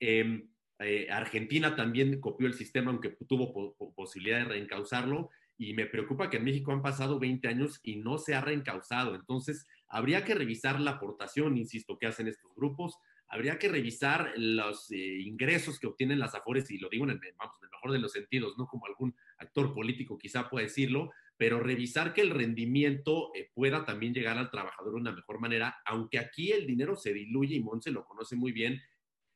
Em, eh, Argentina también copió el sistema, aunque tuvo posibilidad de reencauzarlo y me preocupa que en México han pasado 20 años y no se ha reencausado. Entonces, habría que revisar la aportación, insisto, que hacen estos grupos, habría que revisar los eh, ingresos que obtienen las AFORES, y lo digo en el, vamos, en el mejor de los sentidos, no como algún actor político quizá pueda decirlo, pero revisar que el rendimiento eh, pueda también llegar al trabajador de una mejor manera, aunque aquí el dinero se diluye y Monse lo conoce muy bien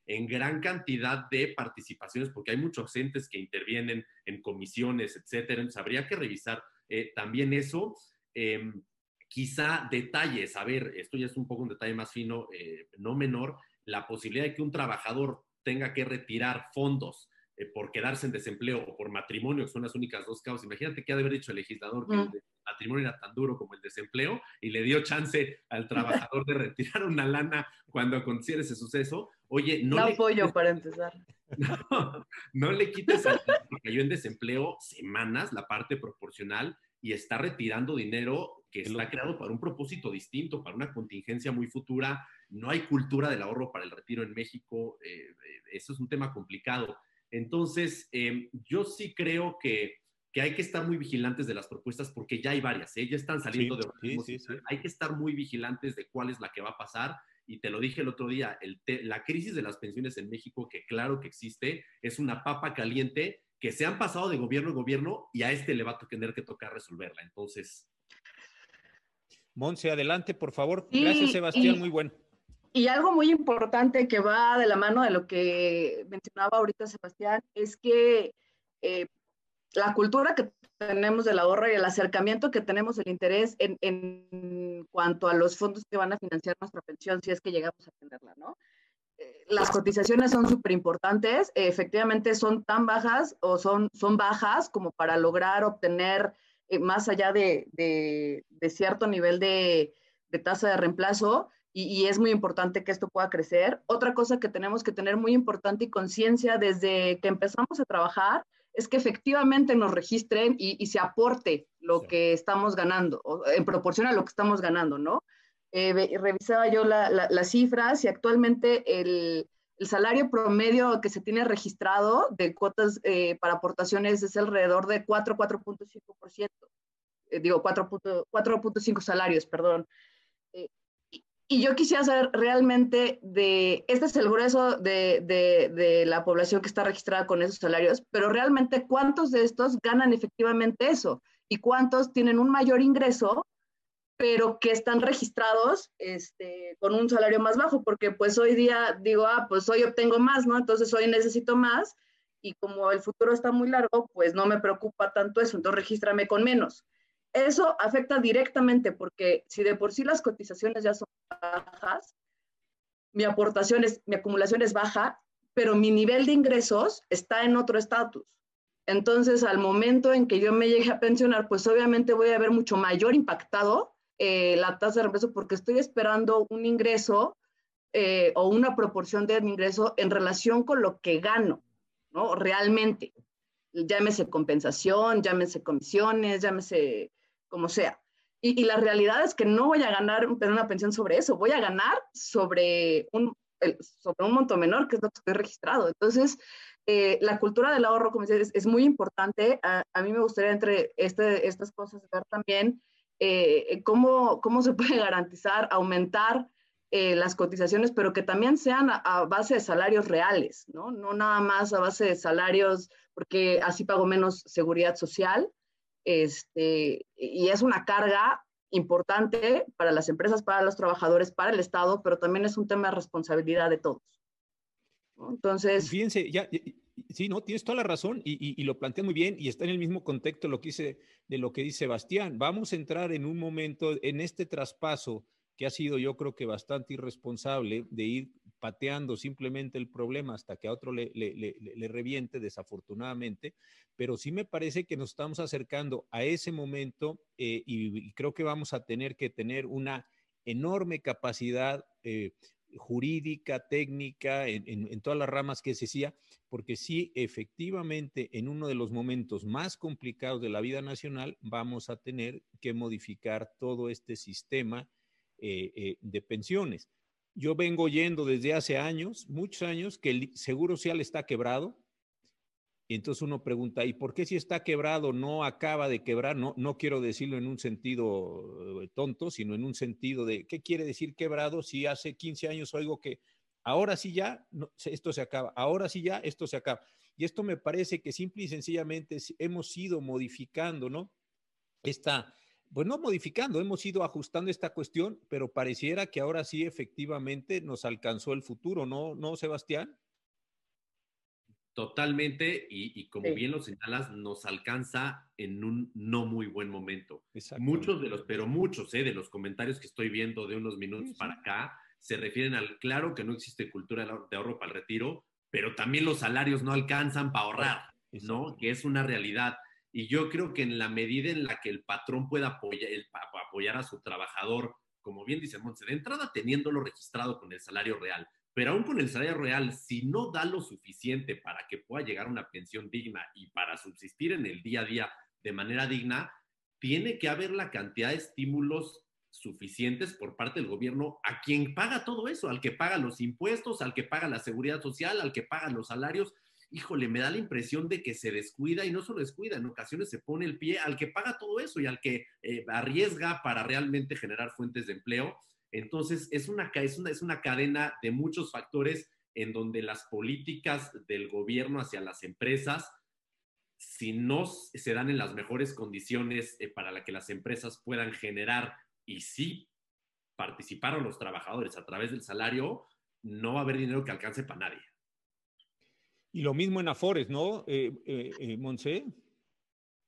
en gran cantidad de participaciones, porque hay muchos entes que intervienen en comisiones, etcétera. Entonces, habría que revisar eh, también eso. Em, quizá detalles, a ver, esto ya es un poco un detalle más fino, eh, no menor, la posibilidad de que un trabajador tenga que retirar fondos eh, por quedarse en desempleo o por matrimonio, que son las únicas dos causas. Imagínate que ha de haber dicho el legislador que el matrimonio era tan duro como el desempleo y le dio chance al trabajador de retirar una lana cuando aconteciera ese suceso. Oye, no. le apoyo para empezar. No, le quites al que cayó en desempleo semanas la parte proporcional y está retirando dinero que está creado para un propósito distinto, para una contingencia muy futura. No hay cultura del ahorro para el retiro en México. Eh, eh, eso es un tema complicado. Entonces, em, yo sí creo que, hay que estar muy vigilantes de las propuestas porque ya hay varias, ¿eh? ya están saliendo de sí, Hay que estar muy vigilantes de cuál es la que va a pasar. Y te lo dije el otro día, la crisis de las pensiones en México, que claro que existe, es una papa caliente que se han pasado de gobierno en gobierno y a este le va a tener que tocar resolverla. Entonces. Monse, adelante, por favor. Gracias, Sebastián, muy bueno. Y algo muy importante que va de la mano de lo que mencionaba ahorita Sebastián es que eh, la cultura que tenemos del ahorro y el acercamiento que tenemos, el interés en, en, cuanto a los fondos que van a financiar nuestra pensión, si es que llegamos a tenerla, ¿no? Eh, las cotizaciones son súper importantes, efectivamente son tan bajas o son, son bajas como para lograr obtener eh, más allá de, de, de cierto nivel de, de tasa de reemplazo, y, es muy importante que esto pueda crecer. Otra cosa que tenemos que tener muy importante y conciencia desde que empezamos a trabajar es que efectivamente nos registren y, se aporte lo que estamos ganando, en proporción a lo que estamos ganando, ¿no? Eh, revisaba yo las cifras y actualmente el, salario promedio que se tiene registrado de cuotas eh, para aportaciones es alrededor de 4, 4.5%. Eh, digo, 4.5 salarios, perdón. Y yo quisiera saber realmente de, este es el grueso de, de, la población que está registrada con esos salarios, pero realmente cuántos de estos ganan efectivamente eso y cuántos tienen un mayor ingreso, pero que están registrados este, con un salario más bajo, porque pues hoy día digo, ah, pues hoy obtengo más, ¿no? Entonces hoy necesito más y como el futuro está muy largo, pues no me preocupa tanto eso, entonces regístrame con menos. Eso afecta directamente porque si de por sí las cotizaciones ya son bajas, mi aportación es, mi acumulación es baja, pero mi nivel de ingresos está en otro estatus. Entonces, al momento en que yo me llegue a pensionar, pues obviamente voy a ver mucho mayor impactado eh, la tasa de reemplazo porque estoy esperando un ingreso eh, o una proporción de mi ingreso en relación con lo que gano, ¿no? Realmente. Llámese compensación, llámese comisiones, llámese como sea. Y, la realidad es que no voy a ganar una pensión sobre eso, voy a ganar sobre un, sobre un monto menor, que es lo que estoy registrado. Entonces, eh, la cultura del ahorro, como dices, es, muy importante. A, mí me gustaría entre este, estas cosas ver también eh, cómo, cómo se puede garantizar, aumentar eh, las cotizaciones, pero que también sean a, a, base de salarios reales, ¿no? No nada más a base de salarios, porque así pago menos seguridad social, este, y es una carga importante para las empresas, para los trabajadores, para el Estado, pero también es un tema de responsabilidad de todos. Entonces... Fíjense, ya, Sí, no, tienes toda la razón y, lo plantea muy bien y está en el mismo contexto de lo que dice Sebastián. Vamos a entrar en un momento en este traspaso que ha sido yo creo que bastante irresponsable de ir pateando simplemente el problema hasta que a otro le, reviente, desafortunadamente, pero sí me parece que nos estamos acercando a ese momento eh, y, creo que vamos a tener que tener una enorme capacidad eh, jurídica, técnica, en, todas las ramas que se decía, porque sí, efectivamente, en uno de los momentos más complicados de la vida nacional, vamos a tener que modificar todo este sistema eh, de pensiones. Yo vengo oyendo desde hace años, muchos años, que el Seguro Social está quebrado, y entonces uno pregunta, ¿y por qué si está quebrado no acaba de quebrar? No, no quiero decirlo en un sentido eh, tonto, sino en un sentido de, ¿qué quiere decir quebrado si hace 15 años oigo que ahora sí ya esto se acaba, ahora sí ya esto se acaba? Y esto me parece que simple y sencillamente hemos ido modificando, ¿no? Esta, pues no modificando, hemos ido ajustando esta cuestión, pero pareciera que ahora sí efectivamente nos alcanzó el futuro, ¿no, no Sebastián? Totalmente, y, como bien lo señalas, nos alcanza en un no muy buen momento. Muchos de los, pero muchos eh, de los comentarios que estoy viendo de unos minutos para acá se refieren al claro que no existe cultura de ahorro para el retiro, pero también los salarios no alcanzan para ahorrar, ¿no? Que es una realidad. Y yo creo que en la medida en la que el patrón pueda apoyar, apoyar a su trabajador, como bien dice Montse, de entrada teniéndolo registrado con el salario real, pero aún con el salario real, si no da lo suficiente para que pueda llegar a una pensión digna y para subsistir en el día a día de manera digna, tiene que haber la cantidad de estímulos suficientes por parte del gobierno a quien paga todo eso, al que paga los impuestos, al que paga la seguridad social, al que paga los salarios. Híjole, me da la impresión de que se descuida y no solo descuida, en ocasiones se pone el pie al que paga todo eso y al que eh, arriesga para realmente generar fuentes de empleo entonces, es una, es, una, es una cadena de muchos factores en donde las políticas del gobierno hacia las empresas, si no se dan en las mejores condiciones eh, para que las empresas puedan generar y sí participar a los trabajadores a través del salario, no va a haber dinero que alcance para nadie. Y lo mismo en Afores, ¿no, eh, eh, eh Monse?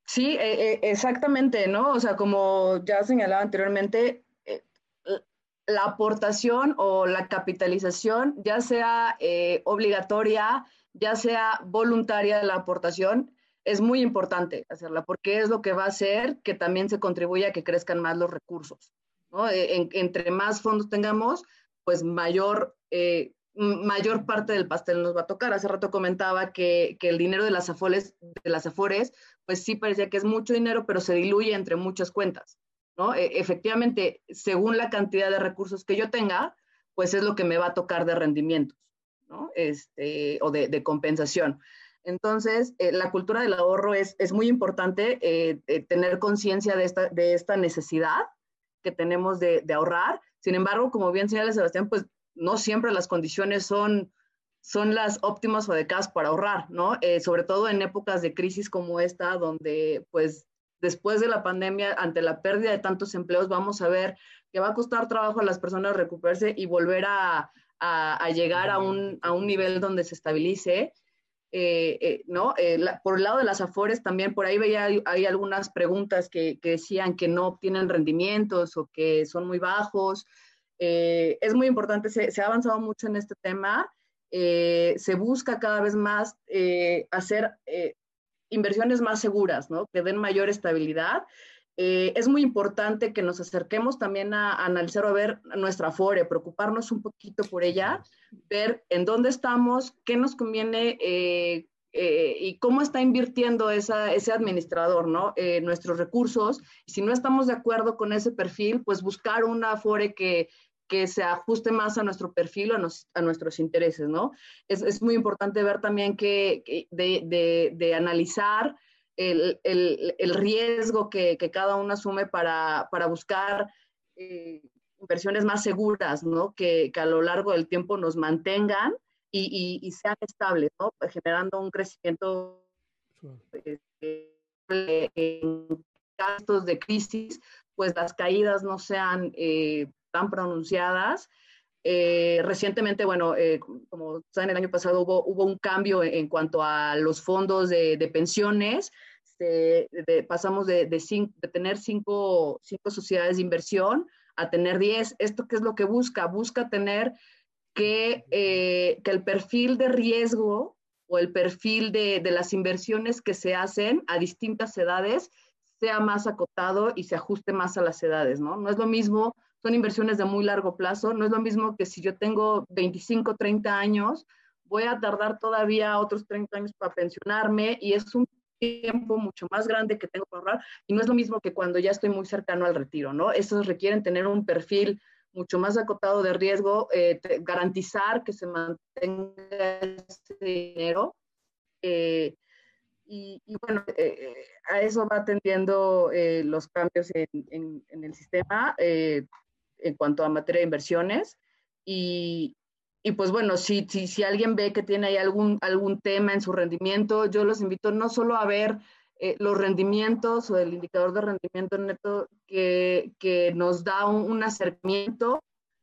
Sí, exactamente, ¿no? O sea, como ya señalaba anteriormente, la aportación o la capitalización, ya sea eh, obligatoria, ya sea voluntaria la aportación, es muy importante hacerla porque es lo que va a hacer que también se contribuya a que crezcan más los recursos. Eh, entre más fondos tengamos, pues mayor, eh, mayor parte del pastel nos va a tocar. Hace rato comentaba que, que el dinero de las, afores, de las afores, pues sí parecía que es mucho dinero, pero se diluye entre muchas cuentas. E, efectivamente, según la cantidad de recursos que yo tenga, pues es lo que me va a tocar de rendimientos, ¿no? Este, o de, compensación. Entonces, eh, la cultura del ahorro es, es muy importante eh, eh, tener conciencia de esta, de esta necesidad que tenemos de, de, ahorrar. Sin embargo, como bien señala Sebastián, pues no siempre las condiciones son, son las óptimas o adecuadas para ahorrar, ¿no? sobre todo en épocas de crisis como esta, donde pues después de la pandemia, ante la pérdida de tantos empleos, vamos a ver que va a costar trabajo a las personas recuperarse y volver a, llegar a un, nivel donde se estabilice. Eh, eh, ¿no? Eh, por el lado de las afores también, por ahí veía hay, algunas preguntas que, decían que no obtienen rendimientos o que son muy bajos. Es muy importante, se, se, ha avanzado mucho en este tema. se busca cada vez más hacer inversiones más seguras, ¿no? Que den mayor estabilidad. Eh, es muy importante que nos acerquemos también a, analizar o a ver nuestra FORE, preocuparnos un poquito por ella, ver en dónde estamos, qué nos conviene eh, eh, y cómo está invirtiendo esa, ese administrador, ¿no? nuestros recursos. si no estamos de acuerdo con ese perfil, pues buscar una FORE que, que se ajuste más a nuestro perfil o a, nuestros intereses, ¿no? Es, es, muy importante ver también que, de, analizar el, riesgo que, cada uno asume para, buscar eh, inversiones más seguras, ¿no? Que, a lo largo del tiempo nos mantengan y, y, sean estables, ¿no? Generando un crecimiento este, en casos de crisis, pues las caídas no sean... Eh, tan pronunciadas Eh, recientemente, bueno, eh, como saben, el año pasado hubo, hubo un cambio en, cuanto a los fondos de, pensiones. Este, pasamos de, de, tener cinco, cinco, sociedades de inversión a tener diez. ¿Esto qué es lo que busca? Busca tener que, eh, que el perfil de riesgo o el perfil de, de las inversiones que se hacen a distintas edades sea más acotado y se ajuste más a las edades, ¿no? No es lo mismo son inversiones de muy largo plazo. No es lo mismo que si yo tengo 25, 30 años, voy a tardar todavía otros 30 años para pensionarme y es un tiempo mucho más grande que tengo para ahorrar y no es lo mismo que cuando ya estoy muy cercano al retiro, ¿no? Estos requieren tener un perfil mucho más acotado de riesgo, eh, garantizar que se mantenga ese dinero. Eh, y, bueno, eh, a eso va atendiendo los cambios en el sistema en cuanto a materia de inversiones. Y, y pues bueno, si, si, si, alguien ve que tiene ahí algún, algún tema en su rendimiento, yo los invito no solo a ver eh, los rendimientos o el indicador de rendimiento neto que, que nos da un, acercamiento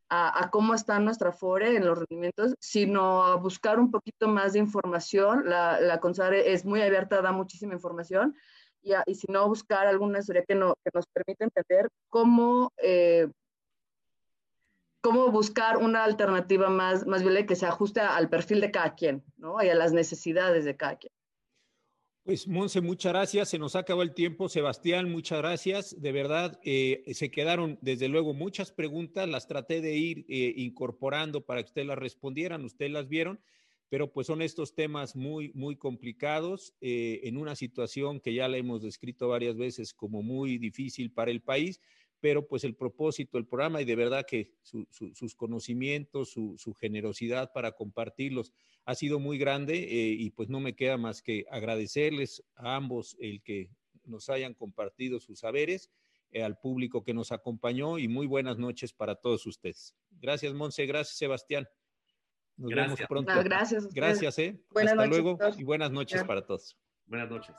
a, a, cómo está nuestra FORE en los rendimientos, sino a buscar un poquito más de información. La, la CONSARE es muy abierta, da muchísima información. Y, y si no, buscar alguna historia que, no, que nos permita entender cómo eh, cómo buscar una alternativa más, más viable que se ajuste al perfil de cada quien, ¿no? Y a las necesidades de cada quien. Pues Monse, muchas gracias. Se nos acabó el tiempo. Sebastián, muchas gracias. De verdad, eh, se quedaron desde luego muchas preguntas. Las traté de ir eh, incorporando para que ustedes las respondieran. Ustedes las vieron, pero pues son estos temas muy, muy complicados eh, en una situación que ya la hemos descrito varias veces como muy difícil para el país pero pues el propósito del programa y de verdad que sus conocimientos, su, generosidad para compartirlos ha sido muy grande eh, y pues no me queda más que agradecerles a ambos el que nos hayan compartido sus saberes, eh, al público que nos acompañó y muy buenas noches para todos ustedes. Gracias, Monse, gracias, Sebastián. Nos vemos pronto. gracias. Gracias, eh. Hasta luego y buenas noches para todos. Buenas noches.